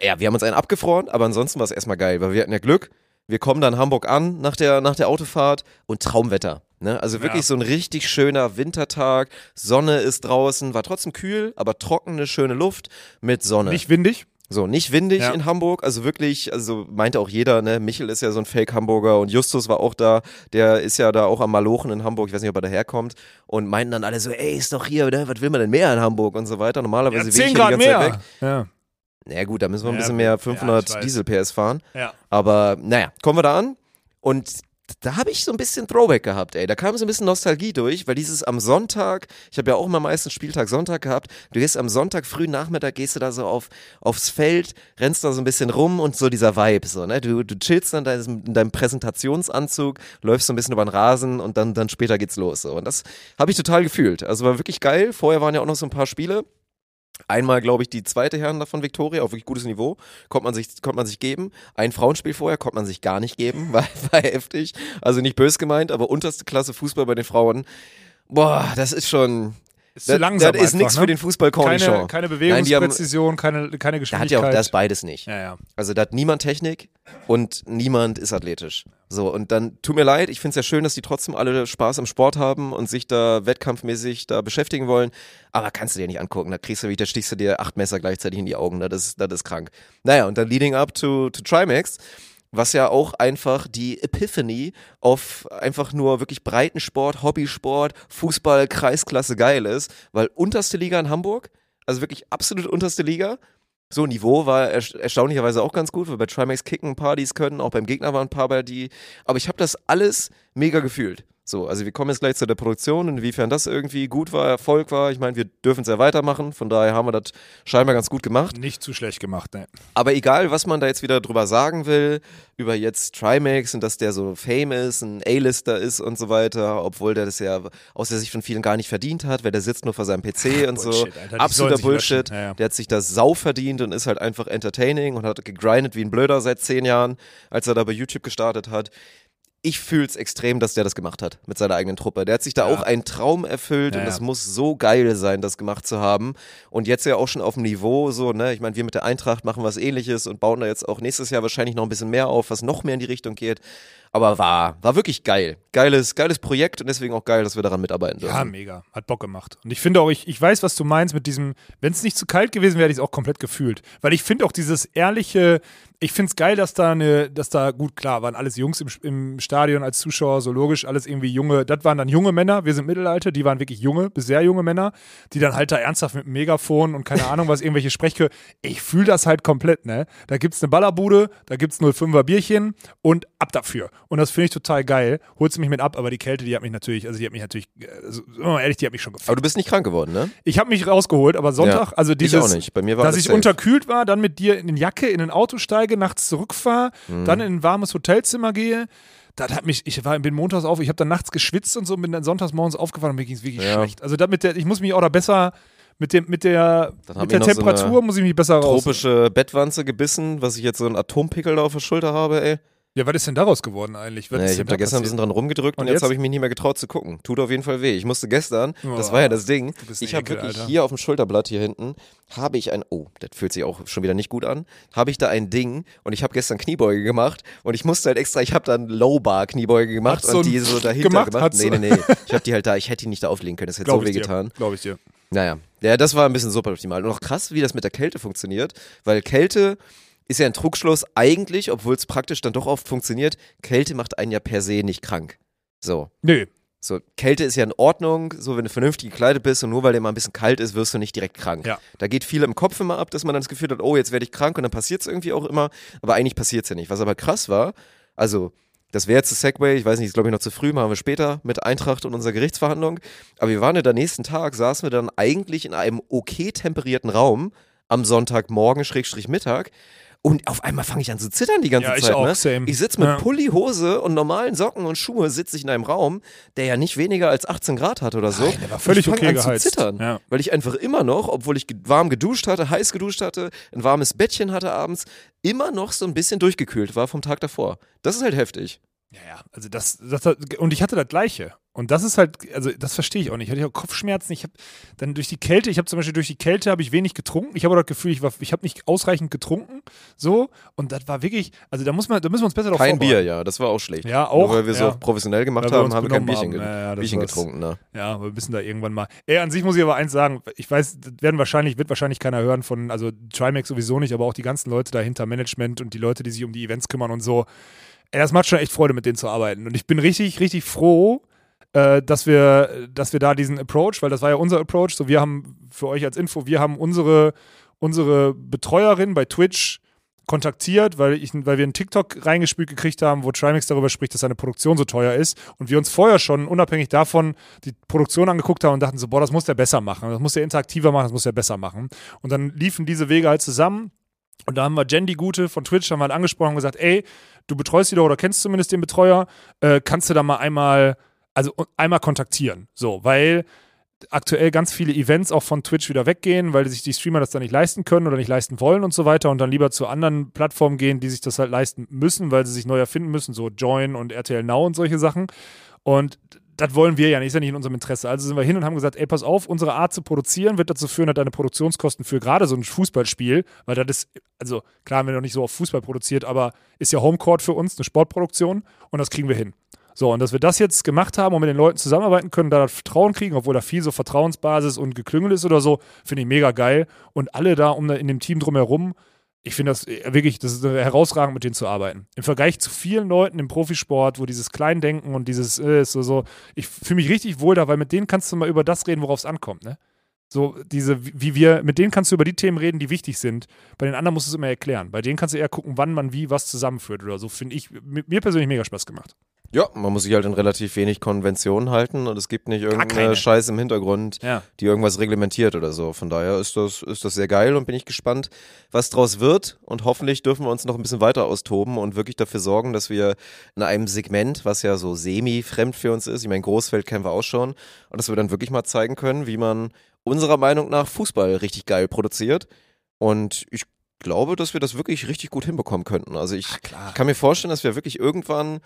ja, wir haben uns einen abgefroren, aber ansonsten war es erstmal geil, weil wir hatten ja Glück. Wir kommen dann Hamburg an nach der, nach der Autofahrt und Traumwetter. Ne? Also wirklich Ja. so ein richtig schöner Wintertag. Sonne ist draußen, war trotzdem kühl, aber trockene, schöne Luft mit Sonne. Nicht windig. So, nicht windig Ja. in Hamburg, also wirklich, also meinte auch jeder, ne, Michel ist ja so ein Fake-Hamburger und Justus war auch da, der ist ja da auch am Malochen in Hamburg, ich weiß nicht, ob er daherkommt und meinten dann alle so, ey, ist doch hier, oder? was will man denn mehr in Hamburg und so weiter. Normalerweise Ja, will 10 ich hier die Grad ganze Zeit mehr. weg. Ja. Naja gut, da müssen wir ein Ja, bisschen mehr Ja, 500 ich weiß. Diesel-PS fahren, ja. aber naja, kommen wir da an und da habe ich so ein bisschen Throwback gehabt, ey. Da kam so ein bisschen Nostalgie durch, weil dieses am Sonntag, ich habe ja auch immer meistens Spieltag Sonntag gehabt, du gehst am Sonntag frühen Nachmittag, gehst du da so auf, aufs Feld, rennst da so ein bisschen rum und so dieser Vibe, so, ne? Du, du chillst dann in deinem, in deinem Präsentationsanzug, läufst so ein bisschen über den Rasen und dann, dann später geht's los, so. Und das habe ich total gefühlt. Also war wirklich geil. Vorher waren ja auch noch so ein paar Spiele. Einmal, glaube ich, die zweite Herren davon Victoria auf wirklich gutes Niveau. Konnte man sich, konnte man sich geben. Ein Frauenspiel vorher konnte man sich gar nicht geben. War, war heftig. Also nicht bös gemeint, aber unterste Klasse Fußball bei den Frauen. Boah, das ist schon. Ist Das, zu langsam das ist nichts ne? für den Fußball keine, keine Nein, die haben- Bewegungspräzision, keine, keine Da hat ja Geschwindigkeit. auch das beides nicht. ja, ja. Also da hat niemand Technik und niemand ist athletisch. So, und dann tut mir leid, ich finde es ja schön, dass die trotzdem alle Spaß im Sport haben und sich da wettkampfmäßig da beschäftigen wollen. Aber kannst du dir nicht angucken. Da kriegst du wie, da stichst du dir acht Messer gleichzeitig in die Augen. ne? Das ist, das ist krank. Naja, und dann leading up to, to Trimax, was ja auch einfach die Epiphany auf einfach nur wirklich Breitensport, Hobbysport, Fußball, Kreisklasse geil ist, weil unterste Liga in Hamburg, also wirklich absolut unterste Liga, so, Niveau war erst- erstaunlicherweise auch ganz gut, weil bei Trimax kicken es können, auch beim Gegner waren ein paar bei die. Aber ich habe das alles mega gefühlt. So, also wir kommen jetzt gleich zu der Produktion, inwiefern das irgendwie gut war, Erfolg war. Ich meine, wir dürfen es ja weitermachen, von daher haben wir das scheinbar ganz gut gemacht. Nicht zu schlecht gemacht, ne. Aber egal, was man da jetzt wieder drüber sagen will, über jetzt Trimax und dass der so fame ist, ein A-Lister ist und so weiter, obwohl der das ja aus der Sicht von vielen gar nicht verdient hat, weil der sitzt nur vor seinem PC und so. Bullshit, Alter, die Absoluter Bullshit. Ja, ja. Der hat sich das sau verdient und ist halt einfach entertaining und hat gegrindet wie ein Blöder seit zehn Jahren, als er da bei YouTube gestartet hat. Ich fühl's extrem, dass der das gemacht hat mit seiner eigenen Truppe. Der hat sich da Ja. auch einen Traum erfüllt Ja, und ja. es muss so geil sein, das gemacht zu haben. Und jetzt ja auch schon auf dem Niveau, so, ne, ich meine, wir mit der Eintracht machen was ähnliches und bauen da jetzt auch nächstes Jahr wahrscheinlich noch ein bisschen mehr auf, was noch mehr in die Richtung geht. Aber war, war wirklich geil. Geiles, geiles Projekt und deswegen auch geil, dass wir daran mitarbeiten dürfen. Ja, mega. Hat Bock gemacht. Und ich finde auch, ich, ich weiß, was du meinst mit diesem, wenn es nicht zu kalt gewesen wäre, hätte ich es auch komplett gefühlt. Weil ich finde auch dieses ehrliche, ich finde es geil, dass da eine, dass da, gut, klar, waren alles Jungs im, im Stadion als Zuschauer, so logisch, alles irgendwie junge, das waren dann junge Männer, wir sind Mittelalter, die waren wirklich junge, bis sehr junge Männer, die dann halt da ernsthaft mit dem Megafon und keine Ahnung, was irgendwelche Sprechchöre, ich fühle das halt komplett, ne? Da gibt's eine Ballerbude, da gibt's 05er Bierchen und ab dafür. Und das finde ich total geil. Holst du mich mit ab, aber die Kälte, die hat mich natürlich, also die hat mich natürlich, also, ehrlich, die hat mich schon gefickt. Aber du bist nicht krank geworden, ne? Ich habe mich rausgeholt, aber Sonntag, Ja, also ich dieses, auch nicht. Bei mir war dass ich safe. unterkühlt war, dann mit dir in eine Jacke in ein Auto steige, nachts zurückfahre, Mhm. dann in ein warmes Hotelzimmer gehe. Das hat mich, ich war, bin montags auf, ich habe dann nachts geschwitzt und so, bin dann sonntags morgens aufgewacht und mir ging es wirklich Ja. schlecht. Also damit der, ich muss mich auch da besser mit dem, mit der, mit der so Temperatur eine muss ich mich besser raus. Tropische Bettwanze gebissen, was ich jetzt so einen Atompickel da auf der Schulter habe, ey. Ja, was ist denn daraus geworden eigentlich? Nee, ich habe da gestern ein bisschen dran rumgedrückt und, Und jetzt, jetzt? habe ich mich nicht mehr getraut zu gucken. Tut auf jeden Fall weh. Ich musste gestern, das Oh, war ja das Ding, ich habe wirklich Alter. hier auf dem Schulterblatt hier hinten, habe ich ein, oh, das fühlt sich auch schon wieder nicht gut an, habe ich da ein Ding und ich habe gestern Kniebeuge gemacht und ich musste halt extra, ich habe dann Low-Bar Kniebeuge gemacht Hast du und die ein so dahinter gemacht? gemacht. Nee, nee, nee. Ich habe die halt da, ich hätte die nicht da auflegen können, das hätte Glaub so weh getan. Glaube ich dir. Naja, ja, das war ein bisschen suboptimal. Und auch krass, wie das mit der Kälte funktioniert, weil Kälte ist ja ein Trugschluss eigentlich, obwohl es praktisch dann doch oft funktioniert. Kälte macht einen ja per se nicht krank. So. Nö. So, Kälte ist ja in Ordnung, so wenn du vernünftig gekleidet bist und nur weil der mal ein bisschen kalt ist, wirst du nicht direkt krank. Ja. Da geht viel im Kopf immer ab, dass man dann das Gefühl hat, oh, jetzt werde ich krank und dann passiert es irgendwie auch immer, aber eigentlich passiert es ja nicht. Was aber krass war, also das wäre jetzt ein Segway, ich weiß nicht, ist glaube ich noch zu früh, machen wir später mit Eintracht und unserer Gerichtsverhandlung, aber wir waren ja am nächsten Tag, saßen wir dann eigentlich in einem okay temperierten Raum am Sonntagmorgen, Schrägstrich Mittag und auf einmal fange ich an zu zittern die ganze Ja, ich Zeit. auch, ne? same. Ich sitze mit Ja. Pulli, Hose und normalen Socken und Schuhe sitze ich in einem Raum, der ja nicht weniger als 18 Grad hat oder so. Nein, der war völlig Und ich okay an geheizt. zu zittern, Ja. weil ich einfach immer noch, obwohl ich warm geduscht hatte, heiß geduscht hatte, ein warmes Bettchen hatte abends, immer noch so ein bisschen durchgekühlt war vom Tag davor. Das ist halt heftig. Ja, ja, also das, das, und ich hatte das Gleiche. Und das ist halt, also das verstehe ich auch nicht. Ich hatte auch Kopfschmerzen. Ich habe dann durch die Kälte, ich habe zum Beispiel durch die Kälte habe ich wenig getrunken. Ich habe das Gefühl, ich, war, ich habe nicht ausreichend getrunken. So. Und das war wirklich, also da muss man, da müssen wir uns besser drauf Kein Bier, ja, das war auch schlecht. Ja, auch, Nur weil wir ja. so professionell gemacht haben, haben wir kein Bierchen, haben. Ja, ja, Bierchen getrunken. Ne? Ja, wir müssen da irgendwann mal. Ey, an sich muss ich aber eins sagen, ich weiß, das werden wahrscheinlich, wird wahrscheinlich keiner hören von, also Trimax sowieso nicht, aber auch die ganzen Leute dahinter, Management und die Leute, die sich um die Events kümmern und so. Ey, das macht schon echt Freude, mit denen zu arbeiten. Und ich bin richtig, richtig froh, äh, dass wir, dass wir da diesen Approach, weil das war ja unser Approach, so wir haben für euch als Info, wir haben unsere, unsere Betreuerin bei Twitch kontaktiert, weil, ich, weil wir einen TikTok reingespielt gekriegt haben, wo Trimax darüber spricht, dass seine Produktion so teuer ist und wir uns vorher schon unabhängig davon die Produktion angeguckt haben und dachten so, boah, das muss der besser machen, das muss der interaktiver machen, das muss der besser machen. Und dann liefen diese Wege halt zusammen und da haben wir Jen, die Gute von Twitch, haben halt angesprochen und gesagt, ey, du betreust die doch oder kennst zumindest den Betreuer, äh, kannst du da mal einmal, also einmal kontaktieren. So, weil aktuell ganz viele Events auch von Twitch wieder weggehen, weil sich die Streamer das dann nicht leisten können oder nicht leisten wollen und so weiter und dann lieber zu anderen Plattformen gehen, die sich das halt leisten müssen, weil sie sich neu erfinden müssen, so Join und RTL Now und solche Sachen. Und das wollen wir ja nicht, ist ja nicht in unserem Interesse. Also sind wir hin und haben gesagt, ey, pass auf, unsere Art zu produzieren wird dazu führen, dass deine Produktionskosten für gerade so ein Fußballspiel, weil das ist, also klar haben wir noch nicht so auf Fußball produziert, aber ist ja Homecourt für uns, eine Sportproduktion und das kriegen wir hin. So, und dass wir das jetzt gemacht haben und mit den Leuten zusammenarbeiten können, da Vertrauen kriegen, obwohl da viel so Vertrauensbasis und Geklüngel ist oder so, finde ich mega geil. Und alle da um in dem Team drumherum, ich finde das äh, wirklich, das ist äh, herausragend, mit denen zu arbeiten. Im Vergleich zu vielen Leuten im Profisport, wo dieses Kleindenken und dieses äh, so, so, ich fühle mich richtig wohl da, weil mit denen kannst du mal über das reden, worauf es ankommt, ne? So, diese, wie wir, mit denen kannst du über die Themen reden, die wichtig sind. Bei den anderen musst du es immer erklären. Bei denen kannst du eher gucken, wann man wie was zusammenführt oder so. Finde ich, mir persönlich mega Spaß gemacht. Ja, man muss sich halt in relativ wenig Konventionen halten und es gibt nicht irgendeine. Scheiße im Hintergrund, Ja. die irgendwas reglementiert oder so. Von daher ist das, ist das sehr geil und bin ich gespannt, was draus wird. Und hoffentlich dürfen wir uns noch ein bisschen weiter austoben und wirklich dafür sorgen, dass wir in einem Segment, was ja so semi-fremd für uns ist, ich meine, Großfeld kennen wir auch schon, und dass wir dann wirklich mal zeigen können, wie man unserer Meinung nach Fußball richtig geil produziert. Und ich glaube, dass wir das wirklich richtig gut hinbekommen könnten. Also ich, ich kann mir vorstellen, dass wir wirklich irgendwann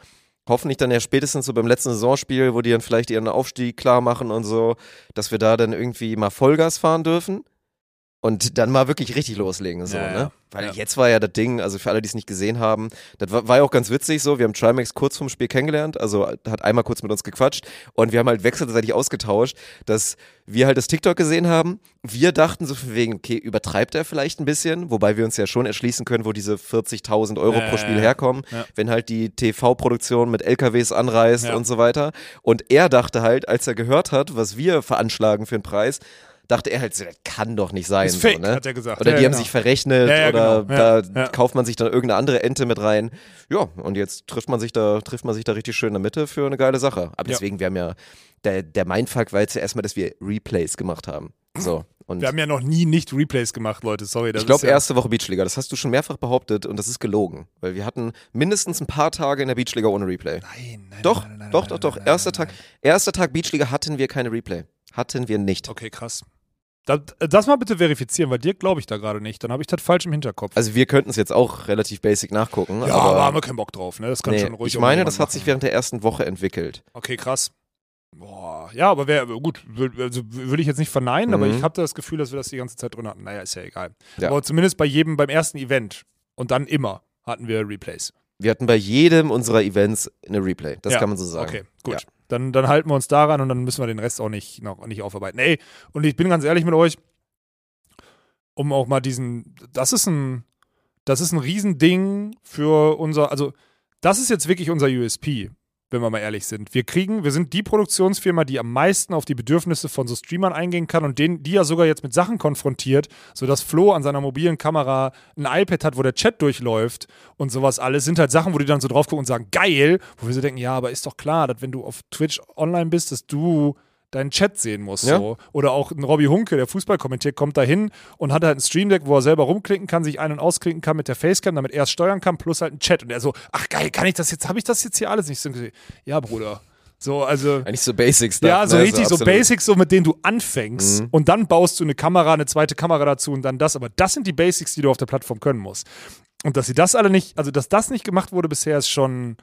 hoffentlich dann ja spätestens so beim letzten Saisonspiel, wo die dann vielleicht ihren Aufstieg klar machen und so, dass wir da dann irgendwie mal Vollgas fahren dürfen. Und dann mal wirklich richtig loslegen, so, Ja, ne? Weil Ja. jetzt war ja das Ding, also für alle, die es nicht gesehen haben, das war, war ja auch ganz witzig so. Wir haben Trimax kurz vorm Spiel kennengelernt, also hat einmal kurz mit uns gequatscht und wir haben halt wechselseitig ausgetauscht, dass wir halt das TikTok gesehen haben. Wir dachten so von wegen, okay, übertreibt er vielleicht ein bisschen, wobei wir uns ja schon erschließen können, wo diese 40.000 Euro Ja, pro Spiel herkommen, wenn halt die TV-Produktion mit LKWs anreist und so weiter. Und er dachte halt, als er gehört hat, was wir veranschlagen für einen Preis, dachte er halt, das kann doch nicht sein. Ist fake, so, ne? hat er gesagt. Oder Ja, die haben genau. sich verrechnet Ja, ja, oder genau. Ja, da ja. kauft man sich dann irgendeine andere Ente mit rein. Ja, und jetzt trifft man sich da, trifft man sich da richtig schön in der Mitte für eine geile Sache. Aber Ja. deswegen, wir haben ja, der, der Mindfuck war jetzt ja erstmal, dass wir Replays gemacht haben. So. Und Wir haben ja noch nie nicht Replays gemacht, Leute. Sorry. Das ich glaube, ja, erste Woche Beachliga. Das hast du schon mehrfach behauptet und das ist gelogen. Weil wir hatten mindestens ein paar Tage in der Beachliga ohne Replay. Nein, nein, Doch, nein, nein, doch, nein, doch, doch. Erster Tag, erster Tag Beachliga hatten wir keine Replay. Hatten wir nicht. Okay, krass. Das, das mal bitte verifizieren, weil dir glaube ich da gerade nicht. Dann habe ich das falsch im Hinterkopf. Also wir könnten es jetzt auch relativ basic nachgucken. ja, aber, haben wir keinen Bock drauf, ne? Das kann nee, schon ruhig ich meine, das hat machen. sich während der ersten Woche entwickelt. Okay, krass. Boah, ja, aber wer, gut, also würde ich jetzt nicht verneinen, aber Mhm. ich habe das Gefühl, dass wir das die ganze Zeit drin hatten. Naja, ist ja egal. Ja. Aber zumindest bei jedem, beim ersten Event und dann immer hatten wir Replays. Wir hatten bei jedem unserer Events eine Replay. Das Ja, kann man so sagen. Okay, gut. Ja. Dann, dann halten wir uns daran und dann müssen wir den Rest auch nicht, noch, nicht aufarbeiten. Ey, und ich bin ganz ehrlich mit euch, um auch mal diesen, das ist ein, das ist ein Riesending für unser, also das ist jetzt wirklich unser USP, wenn wir mal ehrlich sind. Wir kriegen, wir sind die Produktionsfirma, die am meisten auf die Bedürfnisse von so Streamern eingehen kann und denen, die ja sogar jetzt mit Sachen konfrontiert, sodass Flo an seiner mobilen Kamera ein iPad hat, wo der Chat durchläuft und sowas alles, sind halt Sachen, wo die dann so drauf gucken und sagen, geil, wo wir so denken, ja, aber ist doch klar, dass wenn du auf Twitch online bist, dass du deinen Chat sehen musst. Ja. So. Oder auch ein Robbie Hunke, der Fußball kommentiert, kommt da hin und hat halt ein Stream Deck, wo er selber rumklicken kann, sich ein- und ausklicken kann mit der Facecam, damit er es steuern kann, plus halt ein Chat. Und er so, ach geil, kann ich das jetzt, habe ich das jetzt hier alles nicht? So, ja, Bruder. So, also. Eigentlich so Basics. Ja, so ne? richtig, so, absolut. Basics, so mit denen du anfängst Mhm. und dann baust du eine Kamera, eine zweite Kamera dazu und dann das. Aber das sind die Basics, die du auf der Plattform können musst. Und dass sie das alle nicht, also dass das nicht gemacht wurde bisher, ist schon,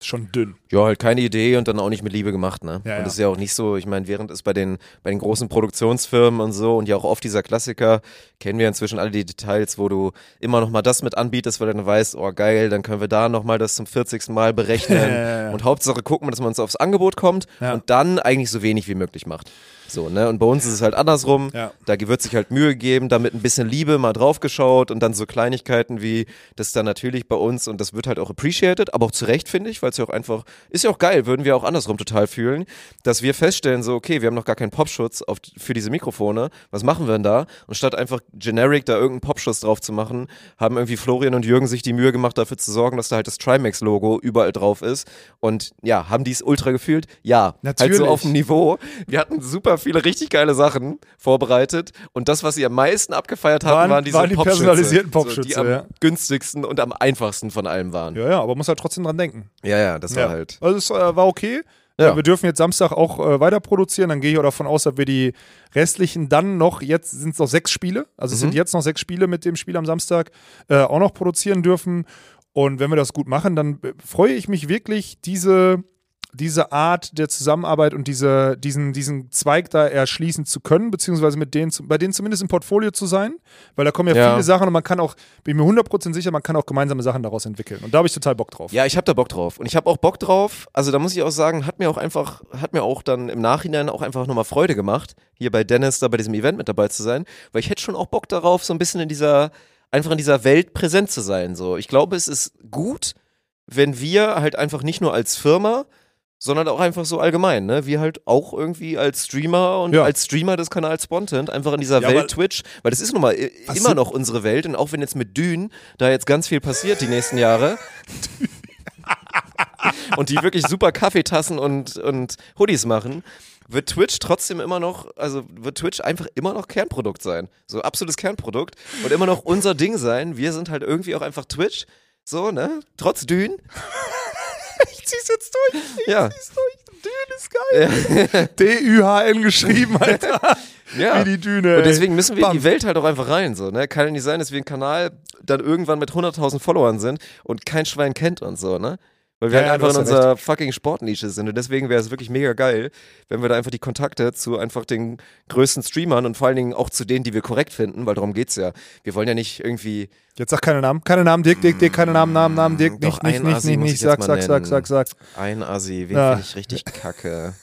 schon dünn. Ja, halt keine Idee und dann auch nicht mit Liebe gemacht, ne? Ja, und das ist ja auch nicht so, ich meine, während es bei den, bei den großen Produktionsfirmen und so und ja auch oft dieser Klassiker, kennen wir inzwischen alle die Details, wo du immer noch mal das mit anbietest, weil du dann weißt, oh geil, dann können wir da noch mal das zum 40. Mal berechnen und Hauptsache gucken, dass man uns aufs Angebot kommt Ja. und dann eigentlich so wenig wie möglich macht. So, ne? Und bei uns ist es halt andersrum. Ja. Da wird sich halt Mühe gegeben, damit ein bisschen Liebe mal draufgeschaut und dann so Kleinigkeiten wie das dann natürlich bei uns und das wird halt auch appreciated, aber auch zu Recht, finde ich, weil es ja auch einfach, ist ja auch geil, würden wir auch andersrum total fühlen, dass wir feststellen, so, okay, wir haben noch gar keinen Popschutz auf, für diese Mikrofone, was machen wir denn da? Und statt einfach generic da irgendeinen Popschutz drauf zu machen, haben irgendwie Florian und Jürgen sich die Mühe gemacht, dafür zu sorgen, dass da halt das Trimax-Logo überall drauf ist. Und ja, haben die es ultra gefühlt? Ja. Halt Natürlich. so auf dem Niveau. Wir hatten super viele richtig geile Sachen vorbereitet und das, was sie am meisten abgefeiert hatten, Waren- waren, diese waren die Popschütze, personalisierten so, Popschütze, die am ja. günstigsten und am einfachsten von allem waren. Ja, Ja, ja, aber muss halt trotzdem dran denken. ja, das war Ja. halt. Also es äh, war okay. Ja. Wir dürfen jetzt Samstag auch äh, weiter produzieren. Dann gehe ich auch davon aus, dass wir die restlichen dann noch, jetzt sind es noch sechs Spiele, also es sind jetzt noch sechs Spiele mit dem Spiel am Samstag, äh, auch noch produzieren dürfen. Und wenn wir das gut machen, dann äh, freue ich mich wirklich, diese, diese Art der Zusammenarbeit und diese, diesen, diesen Zweig da erschließen zu können, beziehungsweise mit denen, bei denen zumindest im Portfolio zu sein, weil da kommen ja, Ja. viele Sachen und man kann auch, bin mir 100% sicher, man kann auch gemeinsame Sachen daraus entwickeln. Und da habe ich total Bock drauf. Ja, ich habe da Bock drauf. Und ich habe auch Bock drauf. Also da muss ich auch sagen, hat mir auch einfach, hat mir auch dann im Nachhinein auch einfach nochmal Freude gemacht, hier bei Dennis da bei diesem Event mit dabei zu sein. Weil ich hätte schon auch Bock darauf, so ein bisschen in dieser, einfach in dieser Welt präsent zu sein. So, ich glaube, es ist gut, wenn wir halt einfach nicht nur als Firma, sondern auch einfach so allgemein, ne? Wir halt auch irgendwie als Streamer und Ja. als Streamer des Kanals Spontent einfach in dieser Ja, Welt Twitch, weil das ist nun mal immer noch unsere Welt und auch wenn jetzt mit Dün da jetzt ganz viel passiert die nächsten Jahre und die wirklich super Kaffeetassen und, und Hoodies machen, wird Twitch trotzdem immer noch, also wird Twitch einfach immer noch Kernprodukt sein. So absolutes Kernprodukt und immer noch unser Ding sein. Wir sind halt irgendwie auch einfach Twitch, so, ne? Trotz Dün. Ich zieh's jetzt durch. Ich Ja. zieh's durch. Dün ist geil. D-U-H-N geschrieben, Alter. Ja. Wie die Düne. Und deswegen müssen wir in Bam. die Welt halt auch einfach rein, so, ne? Kann ja nicht sein, dass wir ein Kanal dann irgendwann mit 100.000 Followern sind und kein Schwein kennt uns so, ne? Weil wir Ja, halt ja, einfach in unserer fucking Sportnische sind. Und deswegen wäre es wirklich mega geil, wenn wir da einfach die Kontakte zu einfach den größten Streamern und vor allen Dingen auch zu denen, die wir korrekt finden, weil darum geht's ja. Wir wollen ja nicht irgendwie, Jetzt sag keine Namen. Keine Namen, Dirk, Dirk, Dirk, keine Namen, Namen, Namen, Dirk. Doch, Nicht, nicht, nicht, nicht, nicht. ich Sag, sag, sag, sag, sag. ein Assi, wen Ja. finde ich richtig kacke.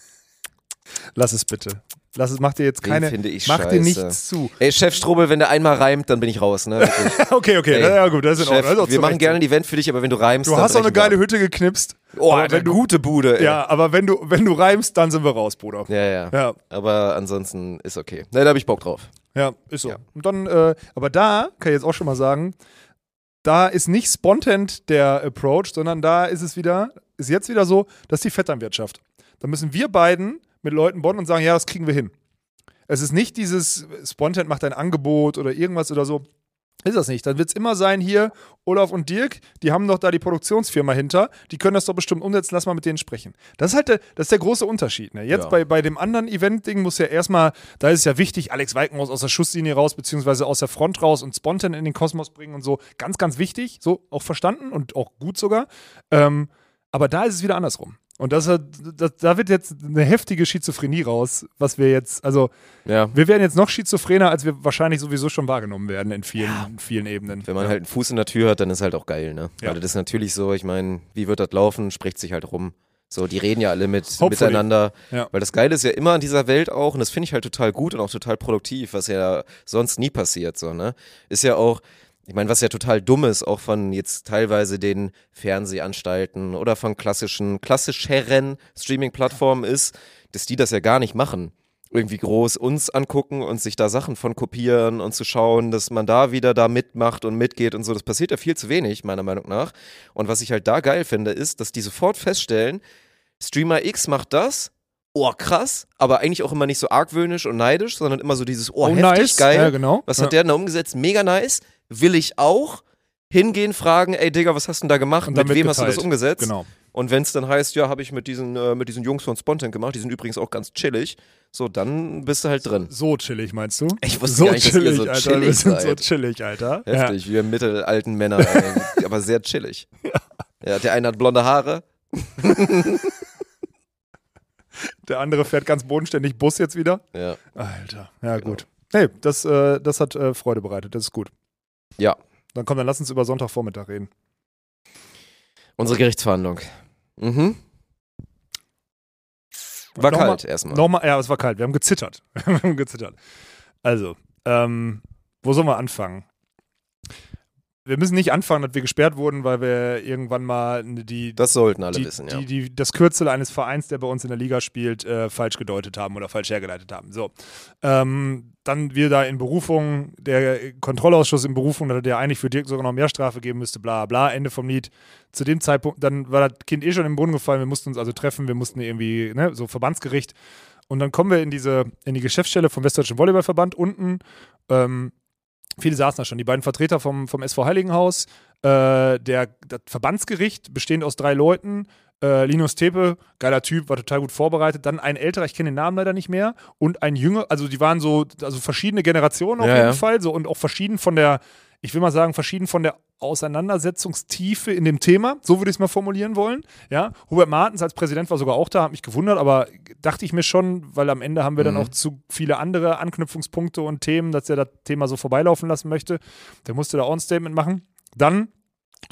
Lass es bitte. Lass es, mach dir jetzt keine. finde ich mach dir scheiße. nichts zu. Ey, Chef Strobel, wenn der einmal reimt, dann bin ich raus, ne? Okay, okay. Ey, ja, gut, das ist in Chef, Ordnung. Wir machen gerne ein Event für dich, aber wenn du reimst, Du hast auch eine geile ab. Hütte geknipst. Oh, eine gute Bude, ey. ja, aber wenn du, wenn du reimst, dann sind wir raus, Bruder. Ja, ja. Ja, Aber ansonsten ist okay. Ne, da habe ich Bock drauf. ja, ist so. Ja. Und dann, äh, aber da kann ich jetzt auch schon mal sagen, da ist nicht spontant der Approach, sondern da ist es wieder, ist jetzt wieder so, dass die Vetternwirtschaft. Da müssen wir beiden mit Leuten bonden und sagen, ja, das kriegen wir hin. Es ist nicht dieses spontan macht ein Angebot oder irgendwas oder so. Ist das nicht. Dann wird es immer sein, hier, Olaf und Dirk, die haben doch da die Produktionsfirma hinter, die können das doch bestimmt umsetzen, lass mal mit denen sprechen. Das ist halt der, das ist der große Unterschied. Ne? Jetzt Ja. bei, bei dem anderen Event-Ding muss ja erstmal, da ist es ja wichtig, Alex Weikenhaus aus der Schusslinie raus, beziehungsweise aus der Front raus und spontan in den Kosmos bringen und so. Ganz, ganz wichtig, so auch verstanden und auch gut sogar. Ähm, aber da ist es wieder andersrum. Und das, das, da wird jetzt eine heftige Schizophrenie raus, was wir jetzt, also Ja. wir werden jetzt noch schizophrener, als wir wahrscheinlich sowieso schon wahrgenommen werden in vielen, in vielen Ebenen. Wenn man halt einen Fuß in der Tür hat, dann ist halt auch geil, ne? Ja. Weil das ist natürlich so, ich meine, wie wird das laufen, spricht sich halt rum. So, die reden ja alle mit Hopefully. miteinander. Ja. Weil das Geile ist ja immer an dieser Welt auch, und das finde ich halt total gut und auch total produktiv, was ja sonst nie passiert, so, ne? Ist ja auch, ich meine, was ja total dumm ist, auch von jetzt teilweise den Fernsehanstalten oder von klassischen, klassischeren Streaming-Plattformen ist, dass die das ja gar nicht machen. Irgendwie groß uns angucken und sich da Sachen von kopieren und zu schauen, dass man da wieder da mitmacht und mitgeht und so. Das passiert ja viel zu wenig, meiner Meinung nach. Und was ich halt da geil finde, ist, dass die sofort feststellen, Streamer X macht das, oh krass, aber eigentlich auch immer nicht so argwöhnisch und neidisch, sondern immer so dieses, oh, heftig, geil. Ja, genau. Was ja. hat der denn da umgesetzt? Mega nice. Will ich auch. Hingehen, fragen, ey Digga, was hast du denn da gemacht? Und Mit wem hast du das umgesetzt? Genau. Und wenn es dann heißt, ja, habe ich mit diesen, äh, mit diesen Jungs von Spontan gemacht, die sind übrigens auch ganz chillig, so, dann bist du halt drin. So chillig, meinst du? Ich wusste so gar nicht, dass ihr chillig, so Alter. chillig Wir sind so seid. chillig, Alter. Heftig, wir mittelalten Männer, ey, aber sehr chillig. Ja, der eine hat blonde Haare. Ja. Der andere fährt ganz bodenständig Bus jetzt wieder. Ja. Alter. Ja, Genau. gut. Hey, das, äh, das hat äh, Freude bereitet. Das ist gut. Ja. Dann komm, dann lass uns über Sonntagvormittag reden. Unsere Gerichtsverhandlung. Mhm. War Nochmal- kalt erstmal. Nochmal, ja, es war kalt. Wir haben gezittert. wir haben gezittert. Also, ähm, wo sollen wir anfangen? Wir müssen nicht anfangen, dass wir gesperrt wurden, weil wir irgendwann mal die, Das sollten alle die, wissen, ja. die, die, das Kürzel eines Vereins, der bei uns in der Liga spielt, äh, falsch gedeutet haben oder falsch hergeleitet haben. So. Ähm, dann wir da in Berufung, der Kontrollausschuss in Berufung, der eigentlich für Dirk sogar noch mehr Strafe geben müsste, bla bla, Ende vom Lied. Zu dem Zeitpunkt, dann war das Kind eh schon im Brunnen gefallen, wir mussten uns also treffen, wir mussten irgendwie, ne, so Verbandsgericht. Und dann kommen wir in diese, in die Geschäftsstelle vom Westdeutschen Volleyballverband unten. Ähm, viele saßen da schon, die beiden Vertreter vom, vom SV Heiligenhaus, äh, der, das Verbandsgericht, bestehend aus drei Leuten, äh, Linus Tepe, geiler Typ, war total gut vorbereitet. Dann ein älterer, ich kenne den Namen leider nicht mehr, und ein jünger, also die waren so, also verschiedene Generationen auf Ja, jeden ja. Fall, so und auch verschieden von der, ich will mal sagen, verschieden von der Auseinandersetzungstiefe in dem Thema, so würde ich es mal formulieren wollen. Ja, Hubert Martens als Präsident war sogar auch da, hat mich gewundert, aber dachte ich mir schon, weil am Ende haben wir dann Mhm. auch zu viele andere Anknüpfungspunkte und Themen, dass er das Thema so vorbeilaufen lassen möchte. Der musste da auch ein Statement machen. Dann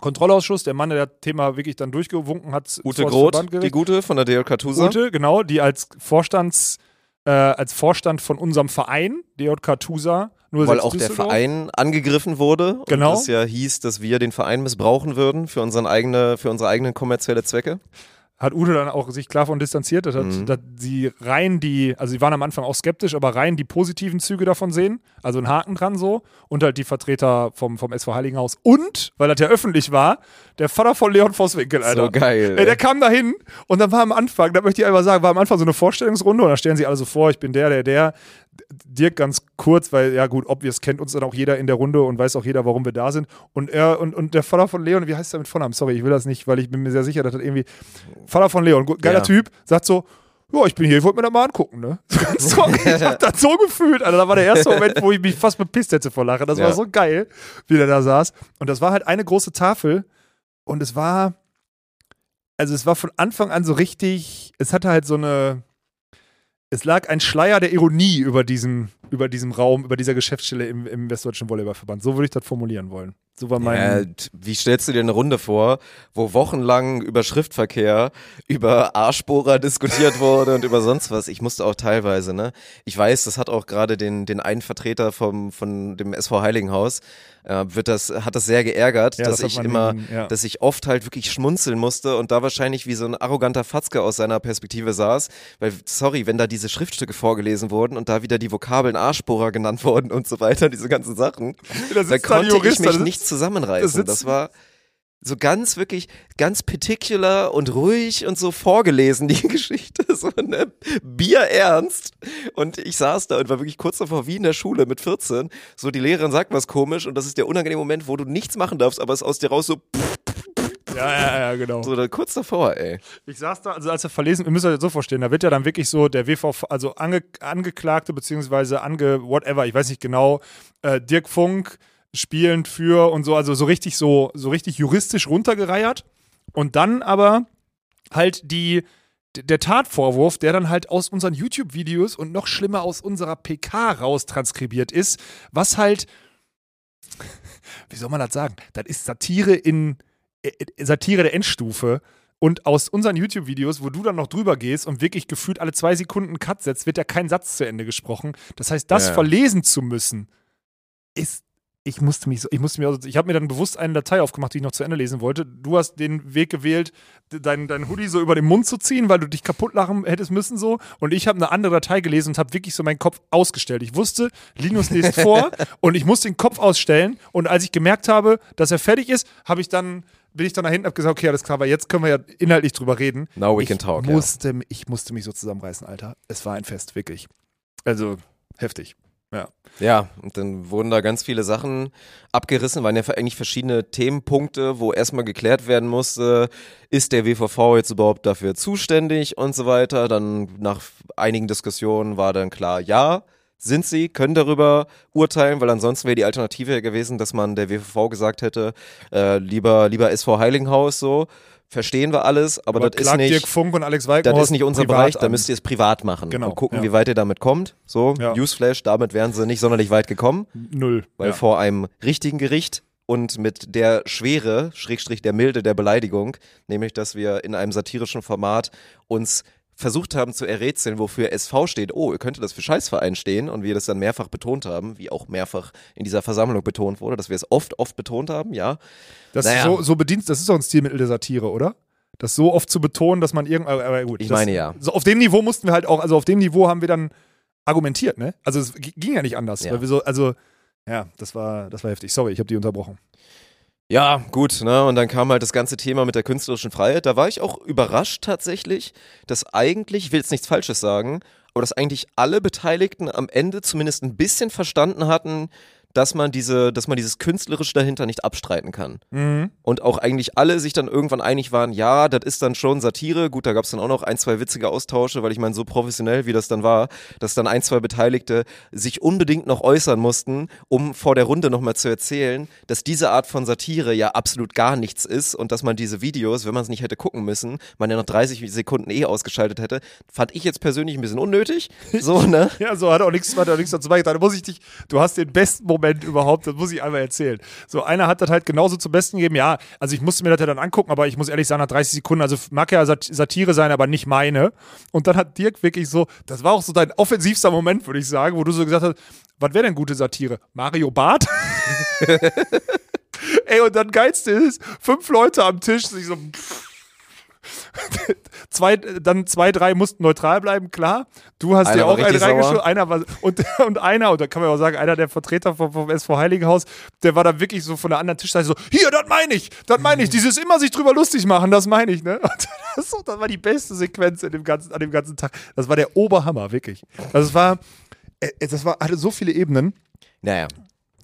Kontrollausschuss, der Mann, der das Thema wirklich dann durchgewunken hat. Ute Groth, die Gute von der DLK Tusa. Ute, genau, die als Vorstands, äh, als Vorstand von unserem Verein, DJK TUSA, 06 Weil auch der. Verein angegriffen wurde. Genau. Und es ja hieß, dass wir den Verein missbrauchen würden für, unseren eigene, für unsere eigenen kommerzielle Zwecke. hat Ute dann auch sich klar von distanziert, dass, Mhm. dass sie rein die, also sie waren am Anfang auch skeptisch, aber rein die positiven Züge davon sehen, also ein Haken dran so und halt die Vertreter vom, vom SV Heiligenhaus und, weil das ja öffentlich war, der Vater von Leon Vosswinkel, Alter. So geil. Ey, der kam da hin und dann war am Anfang, da möchte ich einfach sagen, war am Anfang so eine Vorstellungsrunde und da stellen sie alle so vor, ich bin der, der, der. Dirk ganz kurz, weil ja gut, obvious kennt uns dann auch jeder in der Runde und weiß auch jeder, warum wir da sind. Und er und, und der Vater von Leon, wie heißt der mit Vornamen? Sorry, ich will das nicht, weil ich bin mir sehr sicher, dass das irgendwie Vater von Leon, geiler Ja. Typ, sagt so, ja, ich bin hier, ich wollte mir das mal angucken, ne? Sorry, ich hab das so gefühlt, Alter. Da war der erste Moment, wo ich mich fast bepisst hätte vor Lachen. Das Ja. war so geil, wie der da saß. Und das war halt eine große Tafel und es war, also es war von Anfang an so richtig, es hatte halt so eine, es lag ein Schleier der Ironie über diesem, über diesem Raum, über dieser Geschäftsstelle im, im Westdeutschen Volleyballverband. So würde ich das formulieren wollen. So war mein. Ja, wie stellst du dir eine Runde vor, wo wochenlang über Schriftverkehr, über Arschbohrer diskutiert wurde und über sonst was? Ich musste auch teilweise, ne? Ich weiß, das hat auch gerade den, den einen Vertreter vom, von dem SV Heiligenhaus, äh, wird das, hat das sehr geärgert, Ja, dass das ich immer, in- ja. dass ich oft halt wirklich schmunzeln musste und da wahrscheinlich wie so ein arroganter Fatzke aus seiner Perspektive saß, weil, sorry, wenn da diese Schriftstücke vorgelesen wurden und da wieder die Vokabeln Arschbohrer genannt wurden und so weiter, diese ganzen Sachen, da da konnte Jurist, ich mich nicht zusammenreißen. Das war so ganz wirklich, ganz particular und ruhig und so vorgelesen, die Geschichte, so ne, bierernst. Und ich saß da und war wirklich kurz davor, wie in der Schule mit 14, so die Lehrerin sagt was komisch und das ist der unangenehme Moment, wo du nichts machen darfst, aber es aus dir raus so, Ja, ja, ja, genau. so da, kurz davor, ey. Ich saß da, also als er verlesen, ihr müsst euch das so vorstellen, da wird ja dann wirklich so der WVV, also ange, Angeklagte beziehungsweise ange, whatever, ich weiß nicht genau, äh, Dirk Funk spielend für und so, also so richtig so, so richtig juristisch runtergereiert. Und dann aber halt die, der Tatvorwurf, der dann halt aus unseren YouTube-Videos und noch schlimmer aus unserer PK raus transkribiert ist, was halt, wie soll man das sagen? Das ist Satire in, äh, Satire der Endstufe. Und aus unseren YouTube-Videos, wo du dann noch drüber gehst und wirklich gefühlt alle zwei Sekunden einen Cut setzt, wird ja kein Satz zu Ende gesprochen. Das heißt, das Ja. verlesen zu müssen, ist. Ich musste mich so, ich musste mir, also, ich habe mir dann bewusst eine Datei aufgemacht, die ich noch zu Ende lesen wollte. Du hast den Weg gewählt, dein, dein Hoodie so über den Mund zu ziehen, weil du dich kaputt lachen hättest müssen so. Und ich habe eine andere Datei gelesen und habe wirklich so meinen Kopf ausgestellt. Ich wusste, Linus liest vor und ich musste den Kopf ausstellen. Und als ich gemerkt habe, dass er fertig ist, habe ich dann bin ich dann nach hinten hab gesagt, okay, alles klar, aber jetzt können wir ja inhaltlich drüber reden. Now we ich can talk, ja. Musste, Ich musste mich so zusammenreißen, Alter. Es war ein Fest, wirklich. Also, heftig. Ja. Ja, und dann wurden da ganz viele Sachen abgerissen, waren ja eigentlich verschiedene Themenpunkte, wo erstmal geklärt werden musste, ist der WVV jetzt überhaupt dafür zuständig und so weiter. Dann nach einigen Diskussionen war dann klar, ja, sind sie, können darüber urteilen, weil ansonsten wäre die Alternative gewesen, dass man der WVV gesagt hätte, äh, lieber, lieber SV Heiligenhaus so, verstehen wir alles, aber, das ist nicht... Dirk Funk und Alex Das ist nicht unser Bereich, da an. müsst ihr es privat machen Genau, und gucken, ja. wie weit ihr damit kommt. So, Ja. Newsflash, damit wären sie nicht sonderlich weit gekommen, Null. weil ja. vor einem richtigen Gericht und mit der Schwere, Schrägstrich der Milde der Beleidigung, nämlich, dass wir in einem satirischen Format uns versucht haben zu errätseln, wofür SV steht. Oh, könnte das für Scheißverein stehen? Und wir das dann mehrfach betont haben, wie auch mehrfach in dieser Versammlung betont wurde, dass wir es oft, oft betont haben, ja. Das Naja. so, so bedient, das ist doch ein Stilmittel der Satire, oder? Das so oft zu betonen, dass man irgend, aber gut. Ich das, meine ja. So auf dem Niveau mussten wir halt auch, also auf dem Niveau haben wir dann argumentiert, ne? Also es ging ja nicht anders, Ja. weil wir so, also ja, das war, das war heftig. Sorry, ich habe die unterbrochen. Ja, gut, ne? Und dann kam halt das ganze Thema mit der künstlerischen Freiheit. Da war ich auch überrascht tatsächlich, dass eigentlich, ich will jetzt nichts Falsches sagen, aber dass eigentlich alle Beteiligten am Ende zumindest ein bisschen verstanden hatten, dass man diese, dass man dieses Künstlerische dahinter nicht abstreiten kann. Mhm. Und auch eigentlich alle sich dann irgendwann einig waren, ja, das ist dann schon Satire. Gut, da gab es dann auch noch ein, zwei witzige Austausche, weil ich meine, so professionell wie das dann war, dass dann ein, zwei Beteiligte sich unbedingt noch äußern mussten, um vor der Runde nochmal zu erzählen, dass diese Art von Satire ja absolut gar nichts ist und dass man diese Videos, wenn man es nicht hätte gucken müssen, man ja noch 30 Sekunden eh ausgeschaltet hätte, fand ich jetzt persönlich ein bisschen unnötig. So, ne? Ja, so hat auch nichts, hat auch nichts dazu beigetragen. Da muss ich dich, du hast den besten Moment überhaupt, das muss ich einmal erzählen. So, einer hat das halt genauso zum Besten gegeben. Ja, also ich musste mir das ja dann angucken, aber ich muss ehrlich sagen, nach 30 Sekunden, also mag ja Sat Satire sein, aber nicht meine. Und dann hat Dirk wirklich so, das war auch so dein offensivster Moment, würde ich sagen, wo du so gesagt hast, was wäre denn gute Satire? Mario Barth? Ey, und dann geilste ist, fünf Leute am Tisch, sich so, zwei, dann zwei, drei mussten neutral bleiben, klar. Du hast war auch einen reingeschoben, einer war, und, und einer, und da kann man auch sagen, einer der Vertreter vom, vom SV Heiligenhaus, der war dann wirklich so von der anderen Tischseite so, hier, das meine ich, das meine ich, dieses immer sich drüber lustig machen, das meine ich, ne? Und das, das war die beste Sequenz in dem ganzen, an dem ganzen Tag. Das war der Oberhammer, wirklich. Also es war, äh, das war, hatte so viele Ebenen. Naja.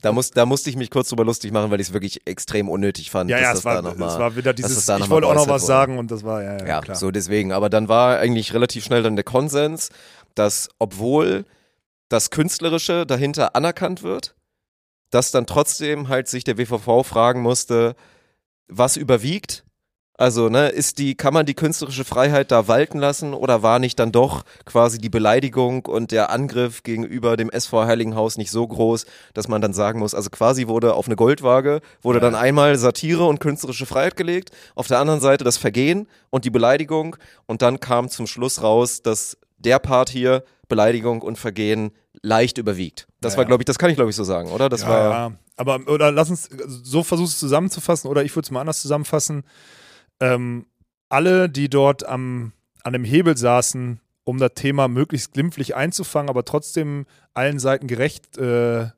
Da, muss, da musste ich mich kurz drüber lustig machen, weil ich es wirklich extrem unnötig fand. Ja, dass ja, das es war, da mal, es war wieder dieses, das da ich wollte auch noch was wurde. sagen und das war, ja, ja, Ja, klar. so deswegen. Aber dann war eigentlich relativ schnell dann der Konsens, dass obwohl das Künstlerische dahinter anerkannt wird, dass dann trotzdem halt sich der WVV fragen musste, was überwiegt. Also, ne, ist die, kann man die künstlerische Freiheit da walten lassen oder war nicht dann doch quasi die Beleidigung und der Angriff gegenüber dem SV Heiligenhaus nicht so groß, dass man dann sagen muss, also quasi wurde auf eine Goldwaage, wurde dann einmal Satire und künstlerische Freiheit gelegt, auf der anderen Seite das Vergehen und die Beleidigung und dann kam zum Schluss raus, dass der Part hier, Beleidigung und Vergehen, leicht überwiegt. Das Ja, war, ja. glaube ich, das kann ich, glaube ich, so sagen, oder? Das ja, war. ja. Aber oder lass uns so versuchst es zusammenzufassen oder ich würde es mal anders zusammenfassen. Ähm, alle, die dort am, an dem Hebel saßen, um das Thema möglichst glimpflich einzufangen, aber trotzdem allen Seiten gerecht äh,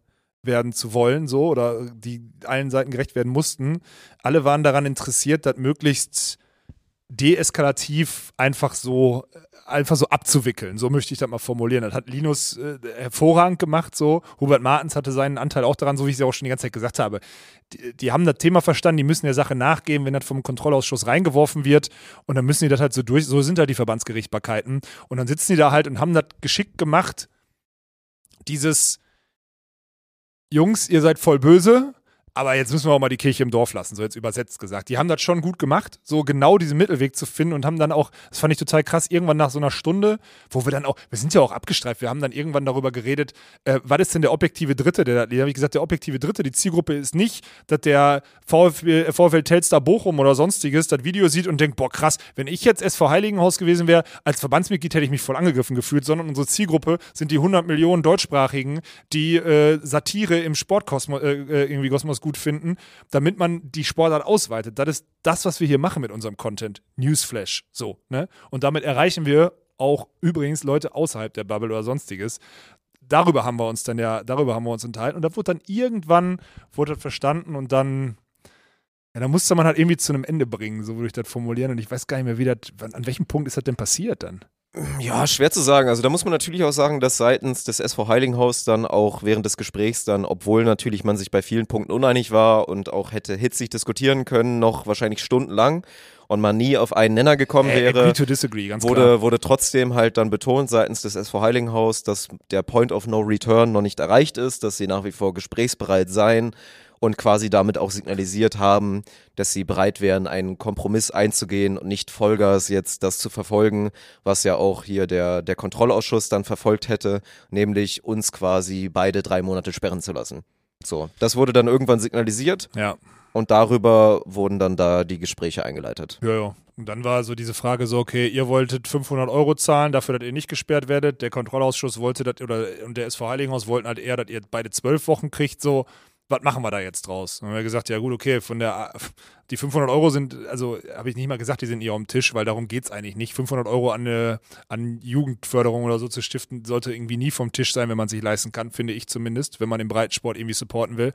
werden zu wollen, so oder die allen Seiten gerecht werden mussten, alle waren daran interessiert, das möglichst deeskalativ einfach so einfach so abzuwickeln. So möchte ich das mal formulieren. Das hat Linus äh, hervorragend gemacht. So Hubert Martens hatte seinen Anteil auch daran, so wie ich es ja auch schon die ganze Zeit gesagt habe. Die, die haben das Thema verstanden, die müssen der Sache nachgehen, wenn das vom Kontrollausschuss reingeworfen wird. Und dann müssen die das halt so durch. So sind halt die Verbandsgerichtbarkeiten. Und dann sitzen die da halt und haben das geschickt gemacht. Dieses Jungs, ihr seid voll böse. Aber jetzt müssen wir auch mal die Kirche im Dorf lassen, so jetzt übersetzt gesagt. Die haben das schon gut gemacht, so genau diesen Mittelweg zu finden und haben dann auch, das fand ich total krass, irgendwann nach so einer Stunde, wo wir dann auch, wir sind ja auch abgestreift, wir haben dann irgendwann darüber geredet, äh, was ist denn der objektive Dritte? Der, da habe ich gesagt, der objektive Dritte, die Zielgruppe ist nicht, dass der VfL, äh, Telstar Bochum oder sonstiges das Video sieht und denkt, boah krass, wenn ich jetzt SV Heiligenhaus gewesen wäre, als Verbandsmitglied hätte ich mich voll angegriffen gefühlt, sondern unsere Zielgruppe sind die 100 Millionen Deutschsprachigen, die äh, Satire im Sportkosmos äh, äh, irgendwie Kosmos gut finden, damit man die Sportart ausweitet. Das ist das, was wir hier machen mit unserem Content. Newsflash. So, ne? Und damit erreichen wir auch übrigens Leute außerhalb der Bubble oder sonstiges. Darüber haben wir uns dann ja, darüber haben wir uns unterhalten. Und da wurde dann irgendwann, wurde das verstanden und dann, ja, da musste man halt irgendwie zu einem Ende bringen, so würde ich das formulieren. Und ich weiß gar nicht mehr, wie das, an welchem Punkt ist das denn passiert dann? Ja, schwer zu sagen. Also da muss man natürlich auch sagen, dass seitens des SV Heilinghaus dann auch während des Gesprächs dann, obwohl natürlich man sich bei vielen Punkten uneinig war und auch hätte hitzig diskutieren können, noch wahrscheinlich stundenlang und man nie auf einen Nenner gekommen wäre. disagree, wurde, wurde trotzdem halt dann betont seitens des SV Heilinghaus, dass der Point of No Return noch nicht erreicht ist, dass sie nach wie vor gesprächsbereit seien und quasi damit auch signalisiert haben, dass sie bereit wären, einen Kompromiss einzugehen und nicht Vollgas jetzt das zu verfolgen, was ja auch hier der, der Kontrollausschuss dann verfolgt hätte, nämlich uns quasi beide drei Monate sperren zu lassen. So, das wurde dann irgendwann signalisiert Ja. und darüber wurden dann da die Gespräche eingeleitet. Ja, ja. Und dann war so diese Frage so, okay, ihr wolltet 500 Euro zahlen, dafür, dass ihr nicht gesperrt werdet. Der Kontrollausschuss wollte das, oder und der SV Heiligenhaus wollten halt eher, dass ihr beide zwölf Wochen kriegt, so. Was machen wir da jetzt draus? Und dann haben wir gesagt, ja gut, okay, von der, die 500 Euro sind, also habe ich nicht mal gesagt, die sind eher am Tisch, weil darum geht es eigentlich nicht. 500 Euro an, eine, an Jugendförderung oder so zu stiften, sollte irgendwie nie vom Tisch sein, wenn man sich leisten kann, finde ich zumindest, wenn man den Breitensport irgendwie supporten will.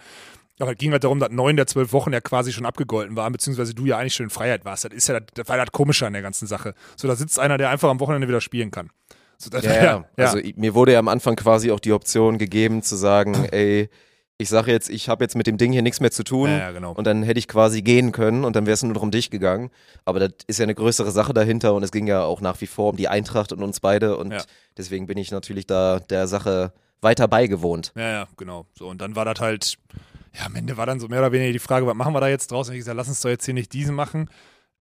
Aber es ging halt darum, dass neun der zwölf Wochen ja quasi schon abgegolten waren, beziehungsweise du ja eigentlich schon in Freiheit warst. Das ist ja das, das war das Komische an der ganzen Sache. So, da sitzt einer, der einfach am Wochenende wieder spielen kann. So, das, Ja, ja. Also i- mir wurde ja am Anfang quasi auch die Option gegeben zu sagen, ey, ich sage jetzt, ich habe jetzt mit dem Ding hier nichts mehr zu tun. Ja, ja, genau. Und dann hätte ich quasi gehen können und dann wäre es nur noch um dich gegangen. Aber das ist ja eine größere Sache dahinter und es ging ja auch nach wie vor um die Eintracht und uns beide und Ja. deswegen bin ich natürlich da der Sache weiter beigewohnt. Ja, ja, genau. So, und dann war das halt, ja, am Ende war dann so mehr oder weniger die Frage, was machen wir da jetzt draus? Und ich gesagt, lass uns doch jetzt hier nicht diesen machen.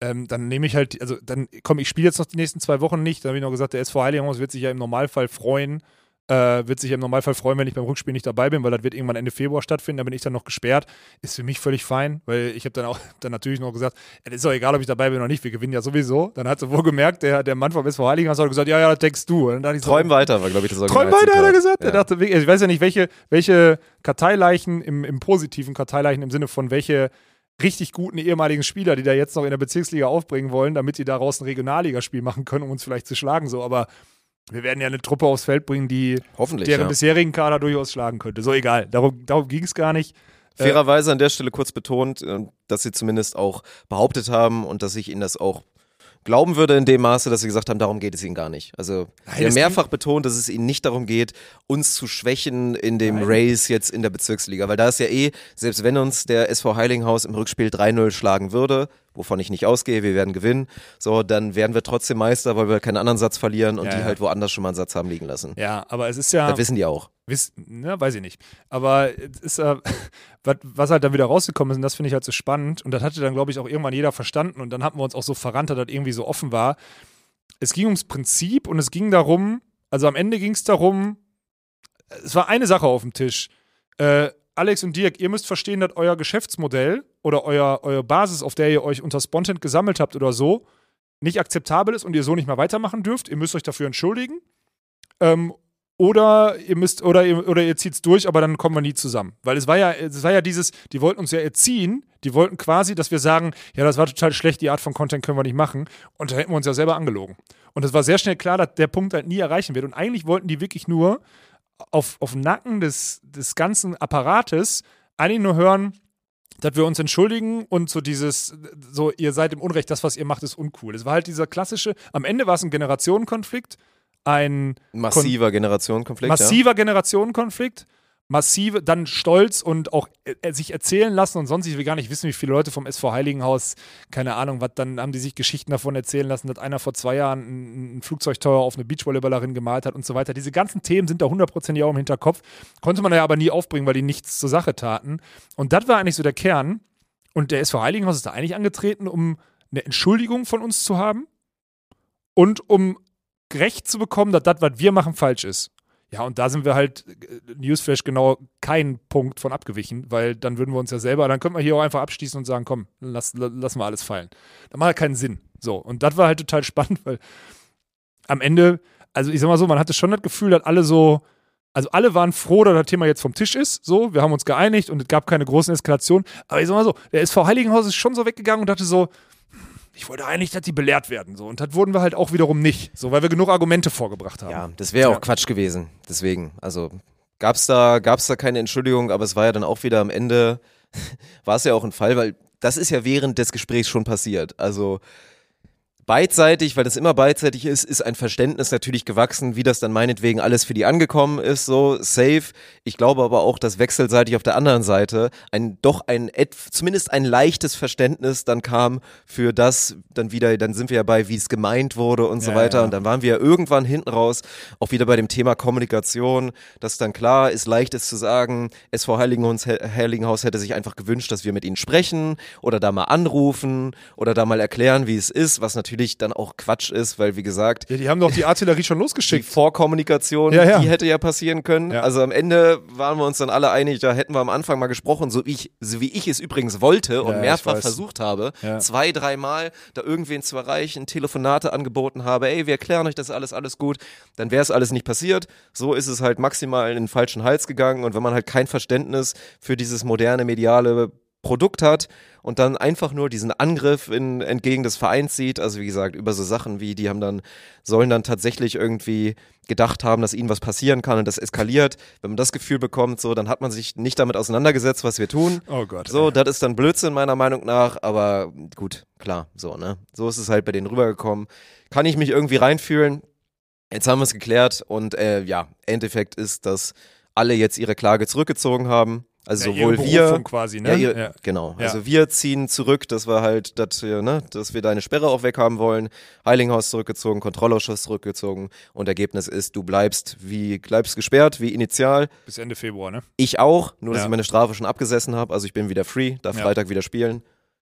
Ähm, dann nehme ich halt, also dann, komm, ich spiele jetzt noch die nächsten zwei Wochen nicht. Dann habe ich noch gesagt, der SV Heiligenhaus wird sich ja im Normalfall freuen, äh, wird sich im Normalfall freuen, wenn ich beim Rückspiel nicht dabei bin, weil das wird irgendwann Ende Februar stattfinden, da bin ich dann noch gesperrt. Ist für mich völlig fein, weil ich habe dann auch dann natürlich noch gesagt, es ist doch egal, ob ich dabei bin oder nicht, wir gewinnen ja sowieso. Dann hat sie wohl gemerkt, der, der Mann vom SV Heiligenhaus hat gesagt, ja, ja, das denkst du. Und dann ich so, Träum weiter, war glaube ich das Träum weiter, hat er gesagt. Ja. Er dachte, ich weiß ja nicht, welche, welche Karteileichen im, im positiven Karteileichen im Sinne von welche richtig guten ehemaligen Spieler, die da jetzt noch in der Bezirksliga aufbringen wollen, damit die daraus ein Regionalligaspiel machen können, um uns vielleicht zu schlagen. So, aber wir werden ja eine Truppe aufs Feld bringen, die Hoffentlich. deren ja. bisherigen Kader durchaus schlagen könnte. So egal. Darum, darum ging es gar nicht. Äh, Fairerweise an der Stelle kurz betont, äh, dass sie zumindest auch behauptet haben und dass ich ihnen das auch glauben würde in dem Maße, dass sie gesagt haben, darum geht es ihnen gar nicht. Also Nein, sie haben mehrfach betont, dass es ihnen nicht darum geht, uns zu schwächen in dem Nein. Race jetzt in der Bezirksliga, weil da ist ja eh, selbst wenn uns der SV Heilinghaus im Rückspiel 3-0 schlagen würde, wovon ich nicht ausgehe, wir werden gewinnen, so, dann werden wir trotzdem Meister, weil wir keinen anderen Satz verlieren und Ja, die ja. halt woanders schon mal einen Satz haben liegen lassen. Ja, aber es ist ja. Das wissen die auch. Wiss, ne, weiß ich nicht. Aber es ist äh, was, was halt dann wieder rausgekommen ist, und das finde ich halt so spannend, und das hatte dann, glaube ich, auch irgendwann jeder verstanden, und dann hatten wir uns auch so verrannt, dass das irgendwie so offen war. Es ging ums Prinzip und es ging darum, also am Ende ging es darum, es war eine Sache auf dem Tisch. Äh, Alex und Dirk, ihr müsst verstehen, dass euer Geschäftsmodell oder euer, eure Basis, auf der ihr euch unter Spontent gesammelt habt oder so, nicht akzeptabel ist und ihr so nicht mehr weitermachen dürft. Ihr müsst euch dafür entschuldigen. Ähm, oder ihr müsst, oder ihr, oder ihr zieht's durch, aber dann kommen wir nie zusammen. Weil es war ja, es war ja dieses, die wollten uns ja erziehen, die wollten quasi, dass wir sagen, ja, das war total schlecht, die Art von Content können wir nicht machen. Und da hätten wir uns ja selber angelogen. Und es war sehr schnell klar, dass der Punkt halt nie erreichen wird. Und eigentlich wollten die wirklich nur auf, auf dem Nacken des, des ganzen Apparates eigentlich nur hören, dass wir uns entschuldigen und so dieses, so, ihr seid im Unrecht, das, was ihr macht, ist uncool. Es war halt dieser klassische, am Ende war es ein Generationenkonflikt, ein Massiver Generationenkonflikt. massiver Generationenkonflikt, massive, dann Stolz und auch äh, sich erzählen lassen und sonst, ich will gar nicht wissen, wie viele Leute vom SV Heiligenhaus, keine Ahnung, was, dann haben die sich Geschichten davon erzählen lassen, dass einer vor zwei Jahren ein, ein Flugzeugteuer auf eine Beachvolleyballerin gemalt hat und so weiter. Diese ganzen Themen sind da hundertprozentig auch im Hinterkopf, konnte man ja aber nie aufbringen, weil die nichts zur Sache taten. Und das war eigentlich so der Kern. Und der SV Heiligenhaus ist da eigentlich angetreten, um eine Entschuldigung von uns zu haben und um Recht zu bekommen, dass das, was wir machen, falsch ist. Ja, und da sind wir halt, äh, Newsflash, genau keinen Punkt von abgewichen, weil dann würden wir uns ja selber, dann könnten wir hier auch einfach abschließen und sagen, komm, lass, la- lassen wir alles fallen. Dann macht ja keinen Sinn. So, und das war halt total spannend, weil am Ende, also ich sag mal so, man hatte schon das Gefühl, dass alle so, also alle waren froh, dass das Thema jetzt vom Tisch ist, so, wir haben uns geeinigt und es gab keine großen Eskalationen, aber ich sag mal so, der SV Heiligenhaus ist schon so weggegangen und dachte so, ich wollte eigentlich, dass die belehrt werden, so, und das wurden wir halt auch wiederum nicht, so, weil wir genug Argumente vorgebracht haben. Ja, das wäre auch Ja. Quatsch gewesen. Deswegen, also gab's da, gab's da keine Entschuldigung, aber es war ja dann auch wieder am Ende, war es ja auch ein Fall, weil das ist ja während des Gesprächs schon passiert. Also beidseitig, weil das immer beidseitig ist, ist ein Verständnis natürlich gewachsen, wie das dann meinetwegen alles für die angekommen ist, so safe. Ich glaube aber auch, dass wechselseitig auf der anderen Seite ein doch ein zumindest ein leichtes Verständnis dann kam für das dann wieder, dann sind wir ja bei, wie es gemeint wurde und so Ja, weiter. ja. Und dann waren wir ja irgendwann hinten raus auch wieder bei dem Thema Kommunikation, dass dann klar ist, leicht ist zu sagen, SV Heiligenhaus, Heiligenhaus hätte sich einfach gewünscht, dass wir mit ihnen sprechen oder da mal anrufen oder da mal erklären, wie es ist, was natürlich dann auch Quatsch ist, weil wie gesagt, Ja, die haben doch die Artillerie schon die losgeschickt. Vorkommunikation, Ja, ja. die hätte ja passieren können. Ja. Also am Ende waren wir uns dann alle einig, da hätten wir am Anfang mal gesprochen, so wie ich, so wie ich es übrigens wollte und mehrfach versucht habe, zwei, dreimal da irgendwen zu erreichen, Telefonate angeboten habe, ey, wir erklären euch das alles, alles gut, dann wäre es alles nicht passiert. So ist es halt maximal in den falschen Hals gegangen und wenn man halt kein Verständnis für dieses moderne mediale Produkt hat und dann einfach nur diesen Angriff in, entgegen des Vereins sieht, also wie gesagt, über so Sachen wie, die haben dann, sollen dann tatsächlich irgendwie gedacht haben, dass ihnen was passieren kann und das eskaliert. Wenn man das Gefühl bekommt, so, dann hat man sich nicht damit auseinandergesetzt, was wir tun. Oh Gott. So, das ist dann Blödsinn meiner Meinung nach, aber gut, klar, so, ne? So ist es halt bei denen rübergekommen. Kann ich mich irgendwie reinfühlen? Jetzt haben wir es geklärt und äh, ja, Endeffekt ist, dass alle jetzt ihre Klage zurückgezogen haben. Also Ja, sowohl wir, quasi, ne? ja, ihr, Ja. genau. Also wir ziehen zurück, dass wir halt, dass wir, ne, dass wir deine Sperre auch weghaben wollen. Heilinghaus zurückgezogen, Kontrollausschuss zurückgezogen und Ergebnis ist, du bleibst wie bleibst gesperrt, wie initial. Bis Ende Februar, ne? Ich auch, nur dass ich meine Strafe schon abgesessen habe. Also ich bin wieder free, darf. Freitag wieder spielen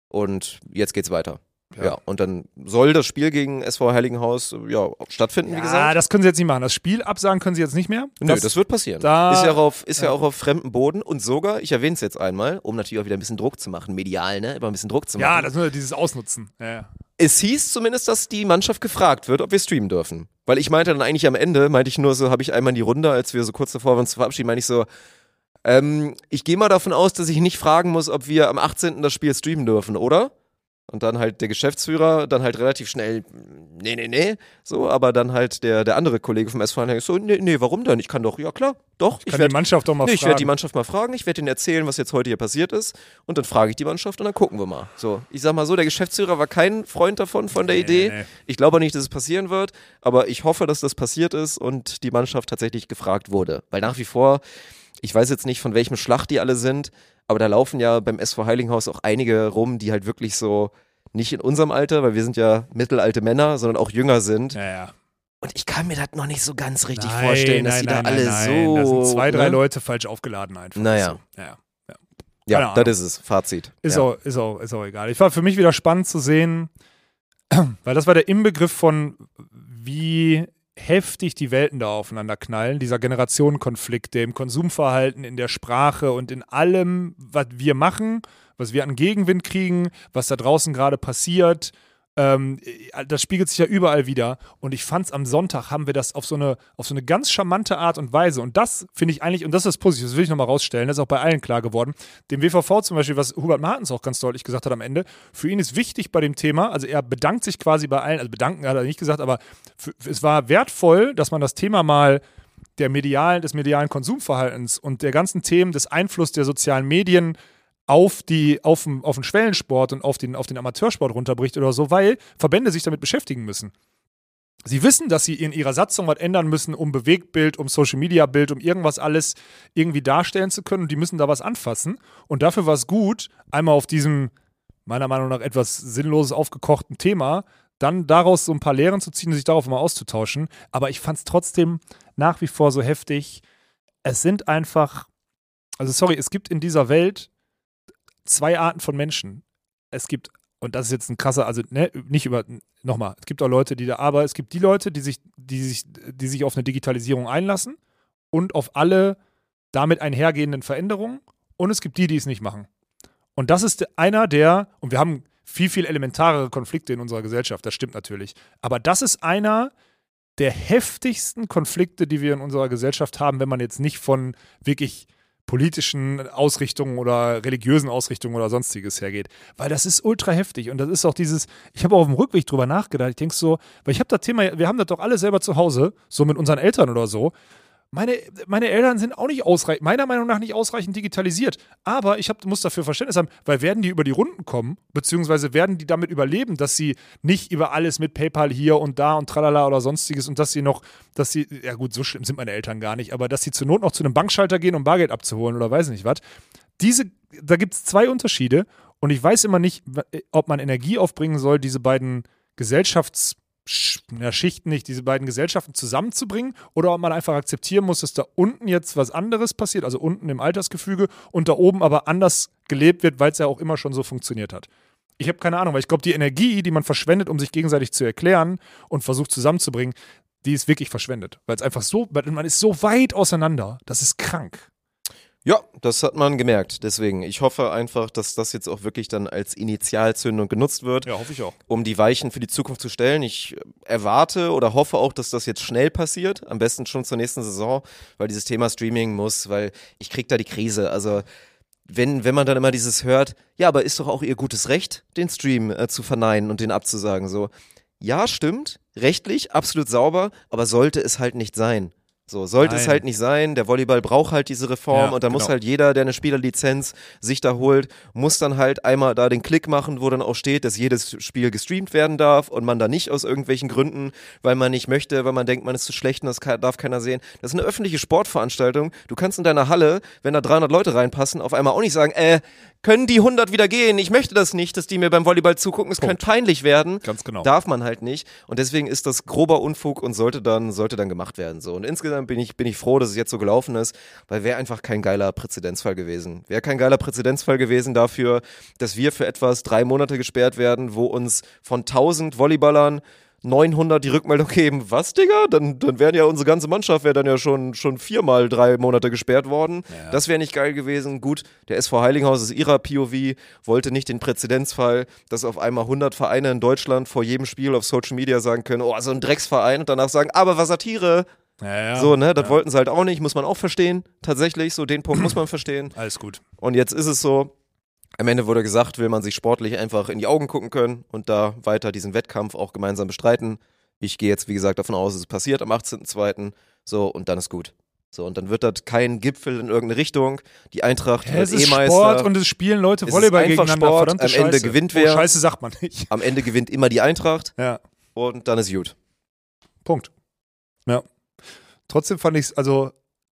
und jetzt geht's weiter. Ja. Ja. und dann soll das Spiel gegen SV Heiligenhaus ja stattfinden, wie Ja, gesagt. das können sie jetzt nicht machen. Das Spiel absagen können sie jetzt nicht mehr. Nö, das, wird passieren. da- ist ja, auf, ist ja. ja. auch auf fremdem Boden und sogar, ich erwähne es jetzt einmal, um natürlich auch wieder ein bisschen Druck zu machen, medial, ne? Immer ein bisschen Druck zu machen. ja, das ist nur dieses Ausnutzen. Ja, ja. Es hieß zumindest, dass die Mannschaft gefragt wird, ob wir streamen dürfen. Weil ich meinte dann eigentlich am Ende, meinte ich nur so, habe ich einmal in die Runde, als wir so kurz davor waren zu verabschieden, meinte ich so, ähm, ich gehe mal davon aus, dass ich nicht fragen muss, ob wir am 18. das Spiel streamen dürfen, oder? Und dann halt der Geschäftsführer, dann halt relativ schnell, nee, nee, nee, so, aber dann halt der, der andere Kollege vom SV Heidelberg so, nee, nee, warum denn? Ich kann doch, ja klar, doch. Ich Kann werd- die Mannschaft doch mal Nee, ich werde fragen. die Mannschaft mal fragen, ich werde ihnen erzählen, was jetzt heute hier passiert ist. Und dann frage ich die Mannschaft und dann gucken wir mal. So, ich sag mal so, der Geschäftsführer war kein Freund davon, von der Nee, Idee. nee. Ich glaube nicht, dass es passieren wird, aber ich hoffe, dass das passiert ist und die Mannschaft tatsächlich gefragt wurde. Weil nach wie vor, ich weiß jetzt nicht, von welchem Schlag die alle sind, aber da laufen ja beim SV Heilinghaus auch einige rum, die halt wirklich so nicht in unserem Alter, weil wir sind ja mittelalte Männer, sondern auch jünger sind. Ja, ja. Und ich kann mir das noch nicht so ganz richtig Nein, vorstellen, dass nein, die nein, da alle nein, so. nein. Da sind zwei, drei ne? Leute falsch aufgeladen einfach. Naja. So. Ja. Ja, Ahnung. das ist es. Fazit. Ist, ja. auch, ist, auch, ist auch egal. Ich war für mich wieder spannend zu sehen, weil das war der Inbegriff von, wie heftig die Welten da aufeinander knallen. Dieser Generationenkonflikt, der im Konsumverhalten, in der Sprache und in allem, was wir machen, was wir an Gegenwind kriegen, was da draußen gerade passiert. Ähm, das spiegelt sich ja überall wieder. Und ich fand es am Sonntag haben wir das auf so eine, auf so eine ganz charmante Art und Weise. Und das finde ich eigentlich, und das ist das Positive, das will ich nochmal rausstellen, das ist auch bei allen klar geworden. Dem WVV zum Beispiel, was Hubert Martens auch ganz deutlich gesagt hat am Ende, für ihn ist wichtig bei dem Thema, also er bedankt sich quasi bei allen, also bedanken hat er nicht gesagt, aber für, es war wertvoll, dass man das Thema mal der medialen, des medialen Konsumverhaltens und der ganzen Themen des Einflusses der sozialen Medien auf, die, auf, den, auf den Schwellensport und auf den, auf den Amateursport runterbricht oder so, weil Verbände sich damit beschäftigen müssen. Sie wissen, dass sie in ihrer Satzung was ändern müssen, um Bewegtbild, um Social Media Bild, um irgendwas alles irgendwie darstellen zu können und die müssen da was anfassen. Und dafür war es gut, einmal auf diesem, meiner Meinung nach, etwas sinnloses aufgekochten Thema, dann daraus so ein paar Lehren zu ziehen und sich darauf mal auszutauschen. Aber ich fand es trotzdem nach wie vor so heftig. Es sind einfach, also sorry, es gibt in dieser Welt zwei Arten von Menschen. Es gibt, und das ist jetzt ein krasser, also ne, nicht über, nochmal, es gibt auch Leute, die da, aber es gibt die Leute, die sich, die sich, die sich auf eine Digitalisierung einlassen und auf alle damit einhergehenden Veränderungen und es gibt die, die es nicht machen. Und das ist einer der, und wir haben viel, viel elementarere Konflikte in unserer Gesellschaft, das stimmt natürlich, aber das ist einer der heftigsten Konflikte, die wir in unserer Gesellschaft haben, wenn man jetzt nicht von wirklich politischen Ausrichtungen oder religiösen Ausrichtungen oder sonstiges hergeht. Weil das ist ultra heftig und das ist auch dieses, ich habe auch auf dem Rückweg drüber nachgedacht, ich denke so, weil ich habe das Thema, wir haben das doch alle selber zu Hause, so mit unseren Eltern oder so. Meine, meine Eltern sind auch nicht ausreichend, meiner Meinung nach nicht ausreichend digitalisiert. Aber ich hab, muss dafür Verständnis haben, weil werden die über die Runden kommen, beziehungsweise werden die damit überleben, dass sie nicht über alles mit PayPal hier und da und tralala oder sonstiges und dass sie noch, dass sie, ja gut, so schlimm sind meine Eltern gar nicht, aber dass sie zur Not noch zu einem Bankschalter gehen, um Bargeld abzuholen oder weiß nicht was. Diese, da gibt es zwei Unterschiede und ich weiß immer nicht, ob man Energie aufbringen soll, diese beiden Gesellschafts- Schichten nicht, diese beiden Gesellschaften zusammenzubringen oder ob man einfach akzeptieren muss, dass da unten jetzt was anderes passiert, also unten im Altersgefüge und da oben aber anders gelebt wird, weil es ja auch immer schon so funktioniert hat. Ich habe keine Ahnung, weil ich glaube, die Energie, die man verschwendet, um sich gegenseitig zu erklären und versucht zusammenzubringen, die ist wirklich verschwendet, weil es einfach so, man ist so weit auseinander, das ist krank. Ja, das hat man gemerkt. Deswegen, ich hoffe einfach, dass das jetzt auch wirklich dann als Initialzündung genutzt wird, Ja, hoffe ich auch. um die Weichen für die Zukunft zu stellen. Ich äh, erwarte oder hoffe auch, dass das jetzt schnell passiert. Am besten schon zur nächsten Saison, weil dieses Thema Streaming muss, weil ich krieg da die Krise. Also wenn, wenn man dann immer dieses hört, ja, aber ist doch auch ihr gutes Recht, den Stream äh, zu verneinen und den abzusagen. So, ja, stimmt, rechtlich, absolut sauber, aber sollte es halt nicht sein. So, sollte es Nein. halt nicht sein. Der Volleyball braucht halt diese Reform Ja, und da muss genau. halt jeder, der eine Spielerlizenz sich da holt, muss dann halt einmal da den Klick machen, wo dann auch steht, dass jedes Spiel gestreamt werden darf und man da nicht aus irgendwelchen Gründen, weil man nicht möchte, weil man denkt, man ist zu schlecht und das kann, darf keiner sehen. Das ist eine öffentliche Sportveranstaltung. Du kannst in deiner Halle, wenn da 300 Leute reinpassen, auf einmal auch nicht sagen, äh, können die 100 wieder gehen? Ich möchte das nicht, dass die mir beim Volleyball zugucken. Es könnte peinlich werden. Ganz genau. Darf man halt nicht. Und deswegen ist das grober Unfug und sollte dann, sollte dann gemacht werden. So. Und insgesamt bin ich, bin ich froh, dass es jetzt so gelaufen ist, weil wäre einfach kein geiler Präzedenzfall gewesen. Wäre kein geiler Präzedenzfall gewesen dafür, dass wir für etwas drei Monate gesperrt werden, wo uns von 1000 Volleyballern 900 die Rückmeldung geben, was, Digga? Dann, dann wären ja unsere ganze Mannschaft wäre dann ja schon, schon viermal drei Monate gesperrt worden. Das wäre nicht geil gewesen. Gut, der SV Heiligenhaus ist ihrer POV, wollte nicht den Präzedenzfall, dass auf einmal 100 Vereine in Deutschland vor jedem Spiel auf Social Media sagen können, oh, so ein Drecksverein und danach sagen, aber was Satire. Ja, ja. So, ne, das ja. wollten sie halt auch nicht, muss man auch verstehen. Tatsächlich, so den Punkt muss man verstehen. Alles gut. Und jetzt ist es so, am Ende wurde gesagt, will man sich sportlich einfach in die Augen gucken können und da weiter diesen Wettkampf auch gemeinsam bestreiten. Ich gehe jetzt, wie gesagt, davon aus, es passiert am 18.02. So, und dann ist gut. So, und dann wird das kein Gipfel in irgendeine Richtung. Die Eintracht Ja, wird es ist E-Meister. Sport und es spielen Leute Es ist Volleyball einfach gegeneinander. Sport, Verdammte am Ende Scheiße. gewinnt oh, wer. Scheiße sagt man nicht. Am Ende gewinnt immer die Eintracht Ja, und dann ist gut. Punkt. Ja. Trotzdem fand ich es, also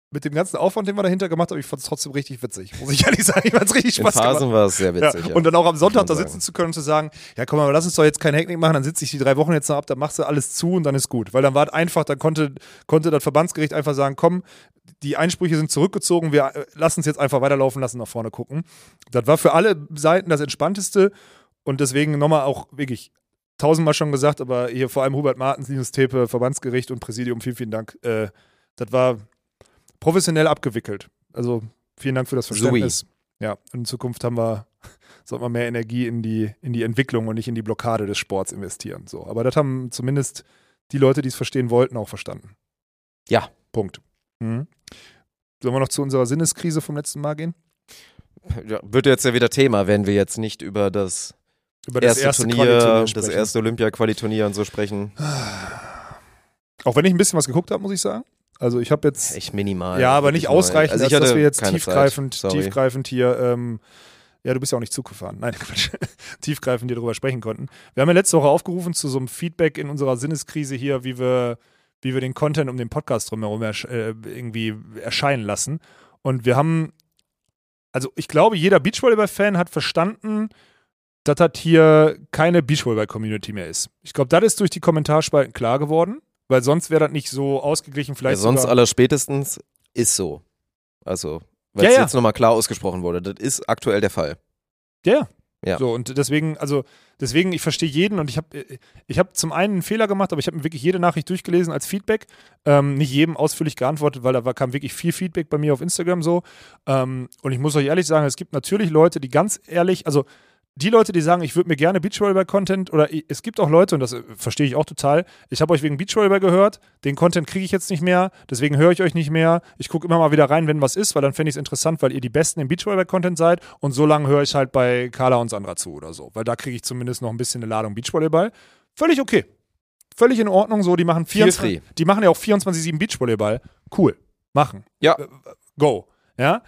mit dem ganzen Aufwand, den wir dahinter gemacht haben, ich fand es trotzdem richtig witzig. Muss ich ehrlich sagen, ich fand es richtig In Spaß Phasen gemacht. war es sehr witzig. Ja. Ja. Und dann auch am Sonntag da sitzen sagen. zu können und zu sagen, ja komm mal, lass uns doch jetzt kein Hacknick machen, dann sitze ich die drei Wochen jetzt noch ab, dann machst du alles zu und dann ist gut. Weil dann war es einfach, dann konnte, konnte das Verbandsgericht einfach sagen, komm, die Einsprüche sind zurückgezogen, wir äh, lassen es jetzt einfach weiterlaufen, lassen nach vorne gucken. Das war für alle Seiten das Entspannteste und deswegen nochmal auch wirklich tausendmal schon gesagt, aber hier vor allem Hubert Martens, Linus Tepe, Verbandsgericht und Präsidium, vielen, vielen Dank. Äh, das war professionell abgewickelt. Also vielen Dank für das Verständnis. Ja, in Zukunft haben wir, sollten wir mehr Energie in die, in die Entwicklung und nicht in die Blockade des Sports investieren. So. Aber das haben zumindest die Leute, die es verstehen wollten, auch verstanden. Ja. Punkt. Mhm. Sollen wir noch zu unserer Sinneskrise vom letzten Mal gehen? Ja, wird jetzt ja wieder Thema, wenn wir jetzt nicht über das, Über erste, Turnier, Qualiturnier das erste Olympia-Qualiturnier und so sprechen. Auch wenn ich ein bisschen was geguckt habe, muss ich sagen. Also ich habe jetzt Echt minimal. Ja, aber nicht ausreichend, Also als dass wir jetzt tiefgreifend, tiefgreifend hier, ähm, ja, du bist ja auch nicht Zug gefahren. Nein, Quatsch. tiefgreifend hier drüber sprechen konnten. Wir haben ja letzte Woche aufgerufen zu so einem Feedback in unserer Sinneskrise hier, wie wir, wie wir den Content um den Podcast drumherum ersch äh, irgendwie erscheinen lassen. Und wir haben, also ich glaube, jeder Beachvolleyball-Fan hat verstanden, dass das hier keine Beachvolleyball-Community mehr ist. Ich glaube, das ist durch die Kommentarspalten klar geworden, weil sonst wäre das nicht so ausgeglichen. Ja, Vielleicht sonst sogar, aller spätestens ist so. Also, weil Ja, es ja. jetzt nochmal klar ausgesprochen wurde. Das ist aktuell der Fall. Ja. Ja. So, und deswegen, also, deswegen, ich verstehe jeden und ich habe ich hab zum einen einen Fehler gemacht, aber ich habe mir wirklich jede Nachricht durchgelesen als Feedback. Ähm, nicht jedem ausführlich geantwortet, weil da war, kam wirklich viel Feedback bei mir auf Instagram so. Ähm, und ich muss euch ehrlich sagen, es gibt natürlich Leute, die ganz ehrlich, also die Leute, die sagen, ich würde mir gerne Beachvolleyball-Content oder es gibt auch Leute, und das äh, verstehe ich auch total, ich habe euch wegen Beachvolleyball gehört, den Content kriege ich jetzt nicht mehr, deswegen höre ich euch nicht mehr. Ich gucke immer mal wieder rein, wenn was ist, weil dann fände ich es interessant, weil ihr die Besten im Beachvolleyball-Content seid und so lange höre ich halt bei Carla und Sandra zu oder so, weil da kriege ich zumindest noch ein bisschen eine Ladung Beachvolleyball. Völlig okay. Völlig in Ordnung, so, die machen Feel 24, die machen ja auch 24-7 Beachvolleyball. Cool. Machen. Ja. Äh, Go. Ja.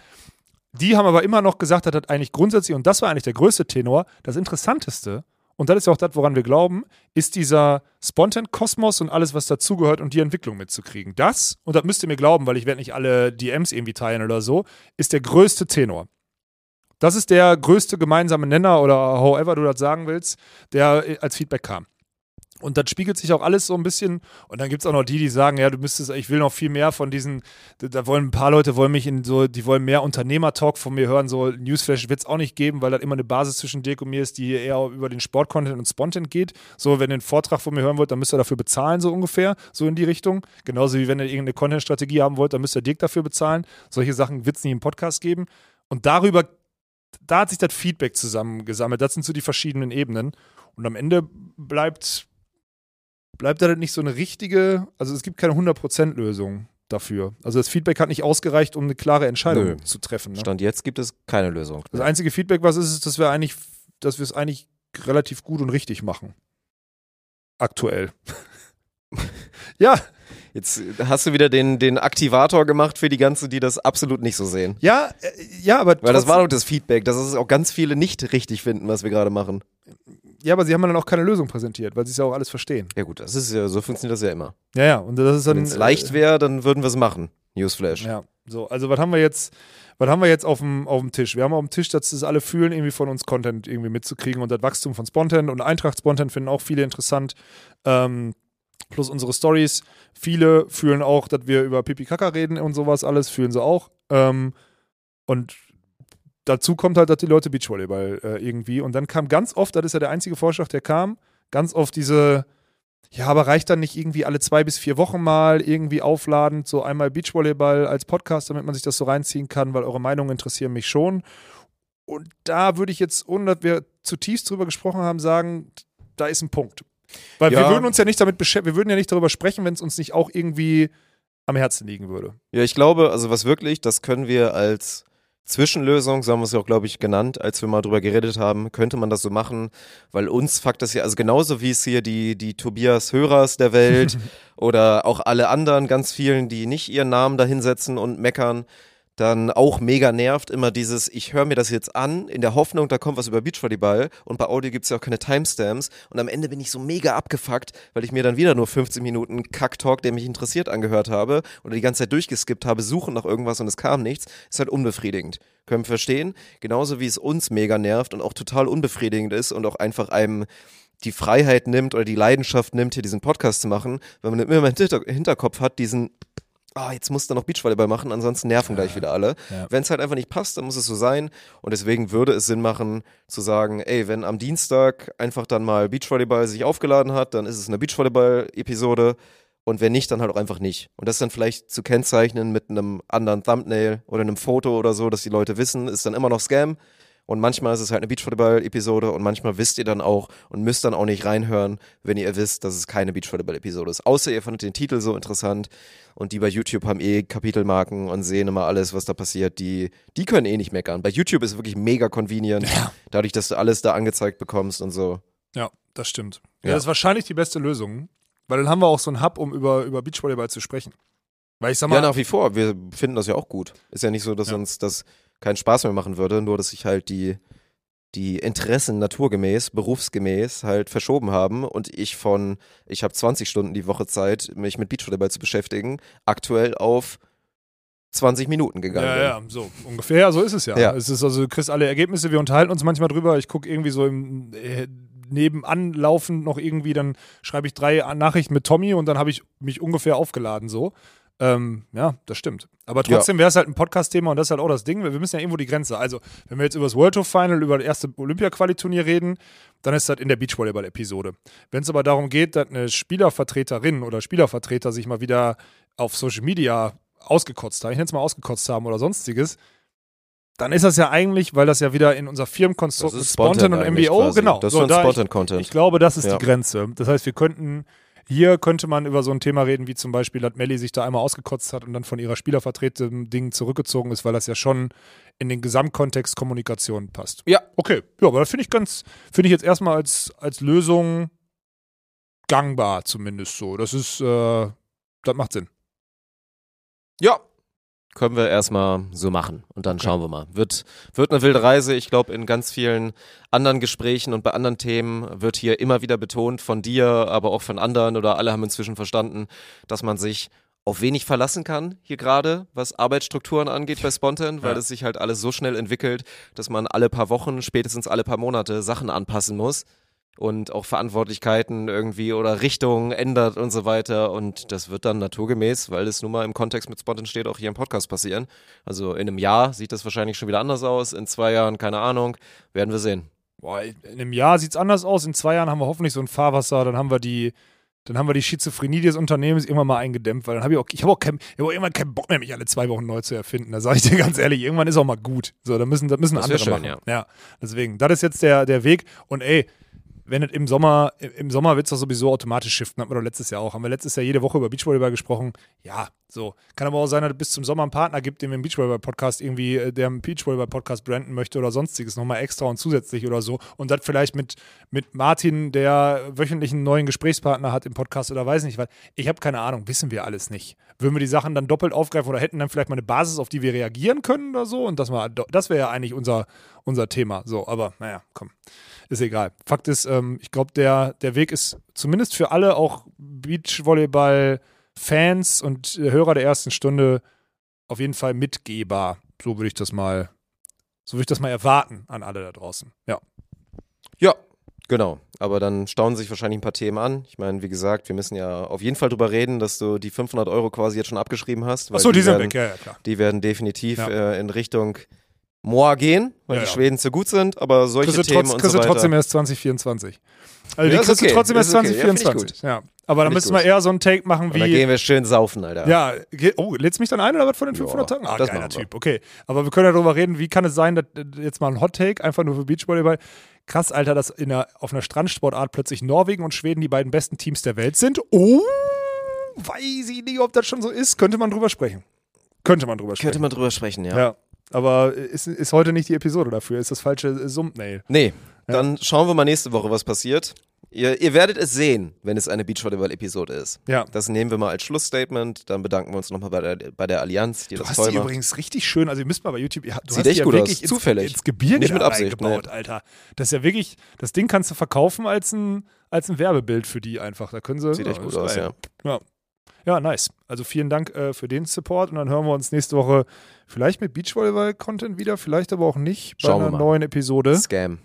Die haben aber immer noch gesagt, das eigentlich grundsätzlich, und das war eigentlich der größte Tenor, das Interessanteste, und das ist ja auch das, woran wir glauben, ist dieser Spontan-Kosmos und alles, was dazugehört und die Entwicklung mitzukriegen. Das, und das müsst ihr mir glauben, weil ich werde nicht alle DMs irgendwie teilen oder so, ist der größte Tenor. Das ist der größte gemeinsame Nenner oder however du das sagen willst, der äh, als Feedback kam. Und das spiegelt sich auch alles so ein bisschen. Und dann gibt es auch noch die, die sagen, ja, du müsstest, ich will noch viel mehr von diesen, da- wollen ein paar Leute wollen mich in so, die wollen mehr Unternehmer-Talk von mir hören. So Newsflash wird es auch nicht geben, weil das immer eine Basis zwischen Dirk und mir ist, die eher über den Sport-Content und Spontan geht. So, wenn ihr einen Vortrag von mir hören wollt, dann müsst ihr dafür bezahlen, so ungefähr, so in die Richtung. Genauso wie wenn ihr irgendeine Content-Strategie haben wollt, dann müsst ihr Dirk dafür bezahlen. Solche Sachen wird es nicht im Podcast geben. Und darüber, da hat sich das Feedback zusammengesammelt. Das sind so die verschiedenen Ebenen. Und am Ende bleibt bleibt da dann nicht so eine richtige, also es gibt keine 100%-Lösung dafür. Also das Feedback hat nicht ausgereicht, um eine klare Entscheidung Nö. zu treffen. Ne? Stand jetzt gibt es keine Lösung. Das einzige Feedback, was ist, ist, dass wir eigentlich, dass wir es eigentlich relativ gut und richtig machen. Aktuell. ja, Jetzt hast du wieder den, den Aktivator gemacht für die ganzen, die das absolut nicht so sehen. ja, äh, ja, aber Weil das war doch das Feedback, dass es auch ganz viele nicht richtig finden, was wir gerade machen. Ja, aber sie haben dann auch keine Lösung präsentiert, weil sie es ja auch alles verstehen. Ja gut, das ist ja, so funktioniert das ja immer. Ja, ja, und das ist dann Wenn es leicht wäre, dann würden wir es machen. Newsflash. Ja, so, also was haben wir jetzt, was haben wir jetzt auf dem, auf dem Tisch? Wir haben auf dem Tisch, dass das alle fühlen, irgendwie von uns Content irgendwie mitzukriegen und das Wachstum von Spontan und Eintracht-Spontan finden auch viele interessant. Ähm, plus unsere Stories. Viele fühlen auch, dass wir über Pipi Kaka reden und sowas alles, fühlen sie auch. Ähm, und dazu kommt halt, dass die Leute Beachvolleyball äh, irgendwie. Und dann kam ganz oft, das ist ja der einzige Vorschlag, der kam, ganz oft diese, ja, aber reicht dann nicht irgendwie alle zwei bis vier Wochen mal irgendwie aufladend, so einmal Beachvolleyball als Podcast, damit man sich das so reinziehen kann, weil eure Meinungen interessieren mich schon. Und da würde ich jetzt, ohne dass wir zutiefst drüber gesprochen haben, sagen, da ist ein Punkt. Weil wir Ja. würden uns ja nicht damit beschäftigen, wir würden ja nicht darüber sprechen, wenn es uns nicht auch irgendwie am Herzen liegen würde. Ja, ich glaube, also was wirklich, das können wir als Zwischenlösung, so haben wir es ja auch, glaube ich, genannt, als wir mal drüber geredet haben, könnte man das so machen, weil uns fuckt das ja, also genauso wie es hier die, die Tobias Hörers der Welt oder auch alle anderen, ganz vielen, die nicht ihren Namen dahinsetzen und meckern, dann auch mega nervt immer dieses, ich höre mir das jetzt an, in der Hoffnung, da kommt was über Beachvolleyball und bei Audio gibt's ja auch keine Timestamps und am Ende bin ich so mega abgefuckt, weil ich mir dann wieder nur 15 Minuten Kack-Talk, der mich interessiert, angehört habe oder die ganze Zeit durchgeskippt habe, suchen nach irgendwas und es kam nichts, ist halt unbefriedigend. Können wir verstehen? Genauso wie es uns mega nervt und auch total unbefriedigend ist und auch einfach einem die Freiheit nimmt oder die Leidenschaft nimmt, hier diesen Podcast zu machen, wenn man immer im Hinter Hinterkopf hat, diesen ah, jetzt musst du noch Beachvolleyball machen, ansonsten nerven gleich wieder alle. Ja. Wenn es halt einfach nicht passt, dann muss es so sein. Und deswegen würde es Sinn machen, zu sagen, ey, wenn am Dienstag einfach dann mal Beachvolleyball sich aufgeladen hat, dann ist es eine Beachvolleyball-Episode. Und wenn nicht, dann halt auch einfach nicht. Und das dann vielleicht zu kennzeichnen mit einem anderen Thumbnail oder einem Foto oder so, dass die Leute wissen, ist dann immer noch Scam. Und manchmal ist es halt eine Beachvolleyball-Episode und manchmal wisst ihr dann auch und müsst dann auch nicht reinhören, wenn ihr wisst, dass es keine Beachvolleyball-Episode ist. Außer ihr fandet den Titel so interessant und die bei YouTube haben eh Kapitelmarken und sehen immer alles, was da passiert. Die, die können eh nicht meckern. Bei YouTube ist es wirklich mega convenient, Ja. dadurch, dass du alles da angezeigt bekommst und so. Ja, das stimmt. Ja. Das ist wahrscheinlich die beste Lösung, weil dann haben wir auch so einen Hub, um über, über Beachvolleyball zu sprechen. Weil ich sag mal, Ja, nach wie vor. Wir finden das ja auch gut. Ist ja nicht so, dass Ja. uns das keinen Spaß mehr machen würde, nur dass sich halt die, die Interessen naturgemäß, berufsgemäß halt verschoben haben und ich von, ich habe 20 Stunden die Woche Zeit, mich mit Beachvolleyball zu beschäftigen, aktuell auf 20 Minuten gegangen Ja, bin. ja, so ungefähr, ja, so ist es ja. Ja. Es ist also, du kriegst alle Ergebnisse, wir unterhalten uns manchmal drüber. Ich gucke irgendwie so im äh, nebenan laufend noch irgendwie, dann schreibe ich drei Nachrichten mit Tommy und dann habe ich mich ungefähr aufgeladen so. Ähm, ja, das stimmt. Aber trotzdem wäre es halt ein Podcast-Thema und das ist halt auch das Ding. Wir müssen ja irgendwo die Grenze. Also, wenn wir jetzt über das World Tour Final, über das erste Olympia-Quali-Turnier reden, dann ist das in der Beachvolleyball-Episode. Wenn es aber darum geht, dass eine Spielervertreterin oder Spielervertreter sich mal wieder auf Social Media ausgekotzt haben, ich nenne es mal ausgekotzt haben oder sonstiges, dann ist das ja eigentlich, weil das ja wieder in unser Firmenkonstrukt mit ist Spontan Spontan und MBO, quasi. genau. Das ist So, schon da ich, Spontan-Content. ich glaube, das ist Ja. die Grenze. Das heißt, wir könnten, hier könnte man über so ein Thema reden, wie zum Beispiel, dass Melli sich da einmal ausgekotzt hat und dann von ihrer Spielervertretung Ding zurückgezogen ist, weil das ja schon in den Gesamtkontext Kommunikation passt. Ja. Okay, ja, aber das finde ich ganz, finde ich jetzt erstmal als, als Lösung gangbar zumindest so. Das ist, äh, das macht Sinn. Ja. Können wir erstmal so machen und dann schauen wir mal. Wird, wird eine wilde Reise. Ich glaube, in ganz vielen anderen Gesprächen und bei anderen Themen wird hier immer wieder betont von dir, aber auch von anderen oder alle haben inzwischen verstanden, dass man sich auf wenig verlassen kann, hier gerade, was Arbeitsstrukturen angeht bei Spontan, weil Ja. es sich halt alles so schnell entwickelt, dass man alle paar Wochen, spätestens alle paar Monate Sachen anpassen muss und auch Verantwortlichkeiten irgendwie oder Richtungen ändert und so weiter. Und das wird dann naturgemäß, weil es nun mal im Kontext mit Spontan steht, auch hier im Podcast passieren. Also in einem Jahr sieht das wahrscheinlich schon wieder anders aus, in zwei Jahren, keine Ahnung, werden wir sehen. Boah, in einem Jahr sieht es anders aus. In zwei Jahren haben wir hoffentlich so ein Fahrwasser. Dann haben wir die, dann haben wir die Schizophrenie des Unternehmens irgendwann mal eingedämmt, weil dann habe ich auch, ich habe auch, kein, ich hab auch irgendwann keinen Bock mehr, mich alle zwei Wochen neu zu erfinden. Da sage ich dir ganz ehrlich, irgendwann ist auch mal gut. So, da müssen, da müssen Das andere schön, machen. Ja. deswegen, das ist jetzt der, der Weg. Und ey, wenn es im Sommer, im Sommer wird es doch sowieso automatisch shiften, hatten wir doch letztes Jahr auch. Haben wir letztes Jahr jede Woche über Beachvolleyball gesprochen. Ja, so. Kann aber auch sein, dass es bis zum Sommer einen Partner gibt, den wir im Beachvolleyball-Podcast irgendwie, äh, der im Beachvolleyball-Podcast branden möchte oder sonstiges, nochmal extra und zusätzlich oder so. Und das vielleicht mit, mit Martin, der wöchentlich einen neuen Gesprächspartner hat im Podcast oder weiß nicht was. Ich habe keine Ahnung, wissen wir alles nicht. Würden wir die Sachen dann doppelt aufgreifen oder hätten dann vielleicht mal eine Basis, auf die wir reagieren können oder so? Und das, das wäre ja eigentlich unser, unser Thema. So, aber naja, komm ist egal. Fakt ist, ähm, ich glaube, der, der Weg ist zumindest für alle auch Beachvolleyball-Fans und Hörer der ersten Stunde auf jeden Fall mitgehbar. So würde ich das mal, so würde ich das mal erwarten an alle da draußen. Ja. Ja, genau. Aber dann stauen sich wahrscheinlich ein paar Themen an. Ich meine, wie gesagt, wir müssen ja auf jeden Fall drüber reden, dass du die 500 Euro quasi jetzt schon abgeschrieben hast. Achso, die sind werden, weg, ja, ja, klar. Die werden definitiv Ja. äh, in Richtung Moa gehen, weil Ja, die. Schweden zu gut sind, aber solche Kriegst du, Themen trotz, und kriegst so du weiter. trotzdem erst 2024. Also Ja, die kriegst okay, du trotzdem erst okay. Ja, find ich 2024. Ja, Aber dann müssen wir eher so einen Take machen und dann wie. gehen wir schön saufen, Alter. Ja, oh, lädst mich dann ein oder was von den Ja, 500 Tagen? Ah, das geiler. Typ, okay. Aber wir können ja darüber reden, wie kann es sein, dass jetzt mal ein Hot Take, einfach nur für Beachvolleyball. Krass, Alter, dass in einer, auf einer Strandsportart plötzlich Norwegen und Schweden die beiden besten Teams der Welt sind. Oh, weiß ich nicht, ob das schon so ist. Könnte man drüber sprechen. Könnte man drüber sprechen. Könnte man drüber sprechen, ja. ja. Aber ist, ist heute nicht die Episode dafür, ist das falsche Thumbnail. Nee, dann schauen wir mal nächste Woche, was passiert. Ihr, ihr werdet es sehen, wenn es eine Beachvolleyball-Episode ist. Ja. Das nehmen wir mal als Schlussstatement. Dann bedanken wir uns nochmal bei der, bei der Allianz, die Du das hast toll die macht. übrigens richtig schön, also ihr müsst mal bei YouTube, ihr, du Sieht hast echt die ja gut aus. wirklich ins, Zufällig. ins Gebirge Nicht mit Absicht, reingebaut, Alter. Das ist ja wirklich, das Ding kannst du verkaufen als ein, als ein Werbebild für die einfach. Da können sie. Sieht echt gut aus, ja. ja. Ja, nice. Also vielen Dank äh, für den Support und dann hören wir uns nächste Woche vielleicht mit Beachvolleyball-Content wieder, vielleicht aber auch nicht bei Schauen einer neuen Episode. Scam.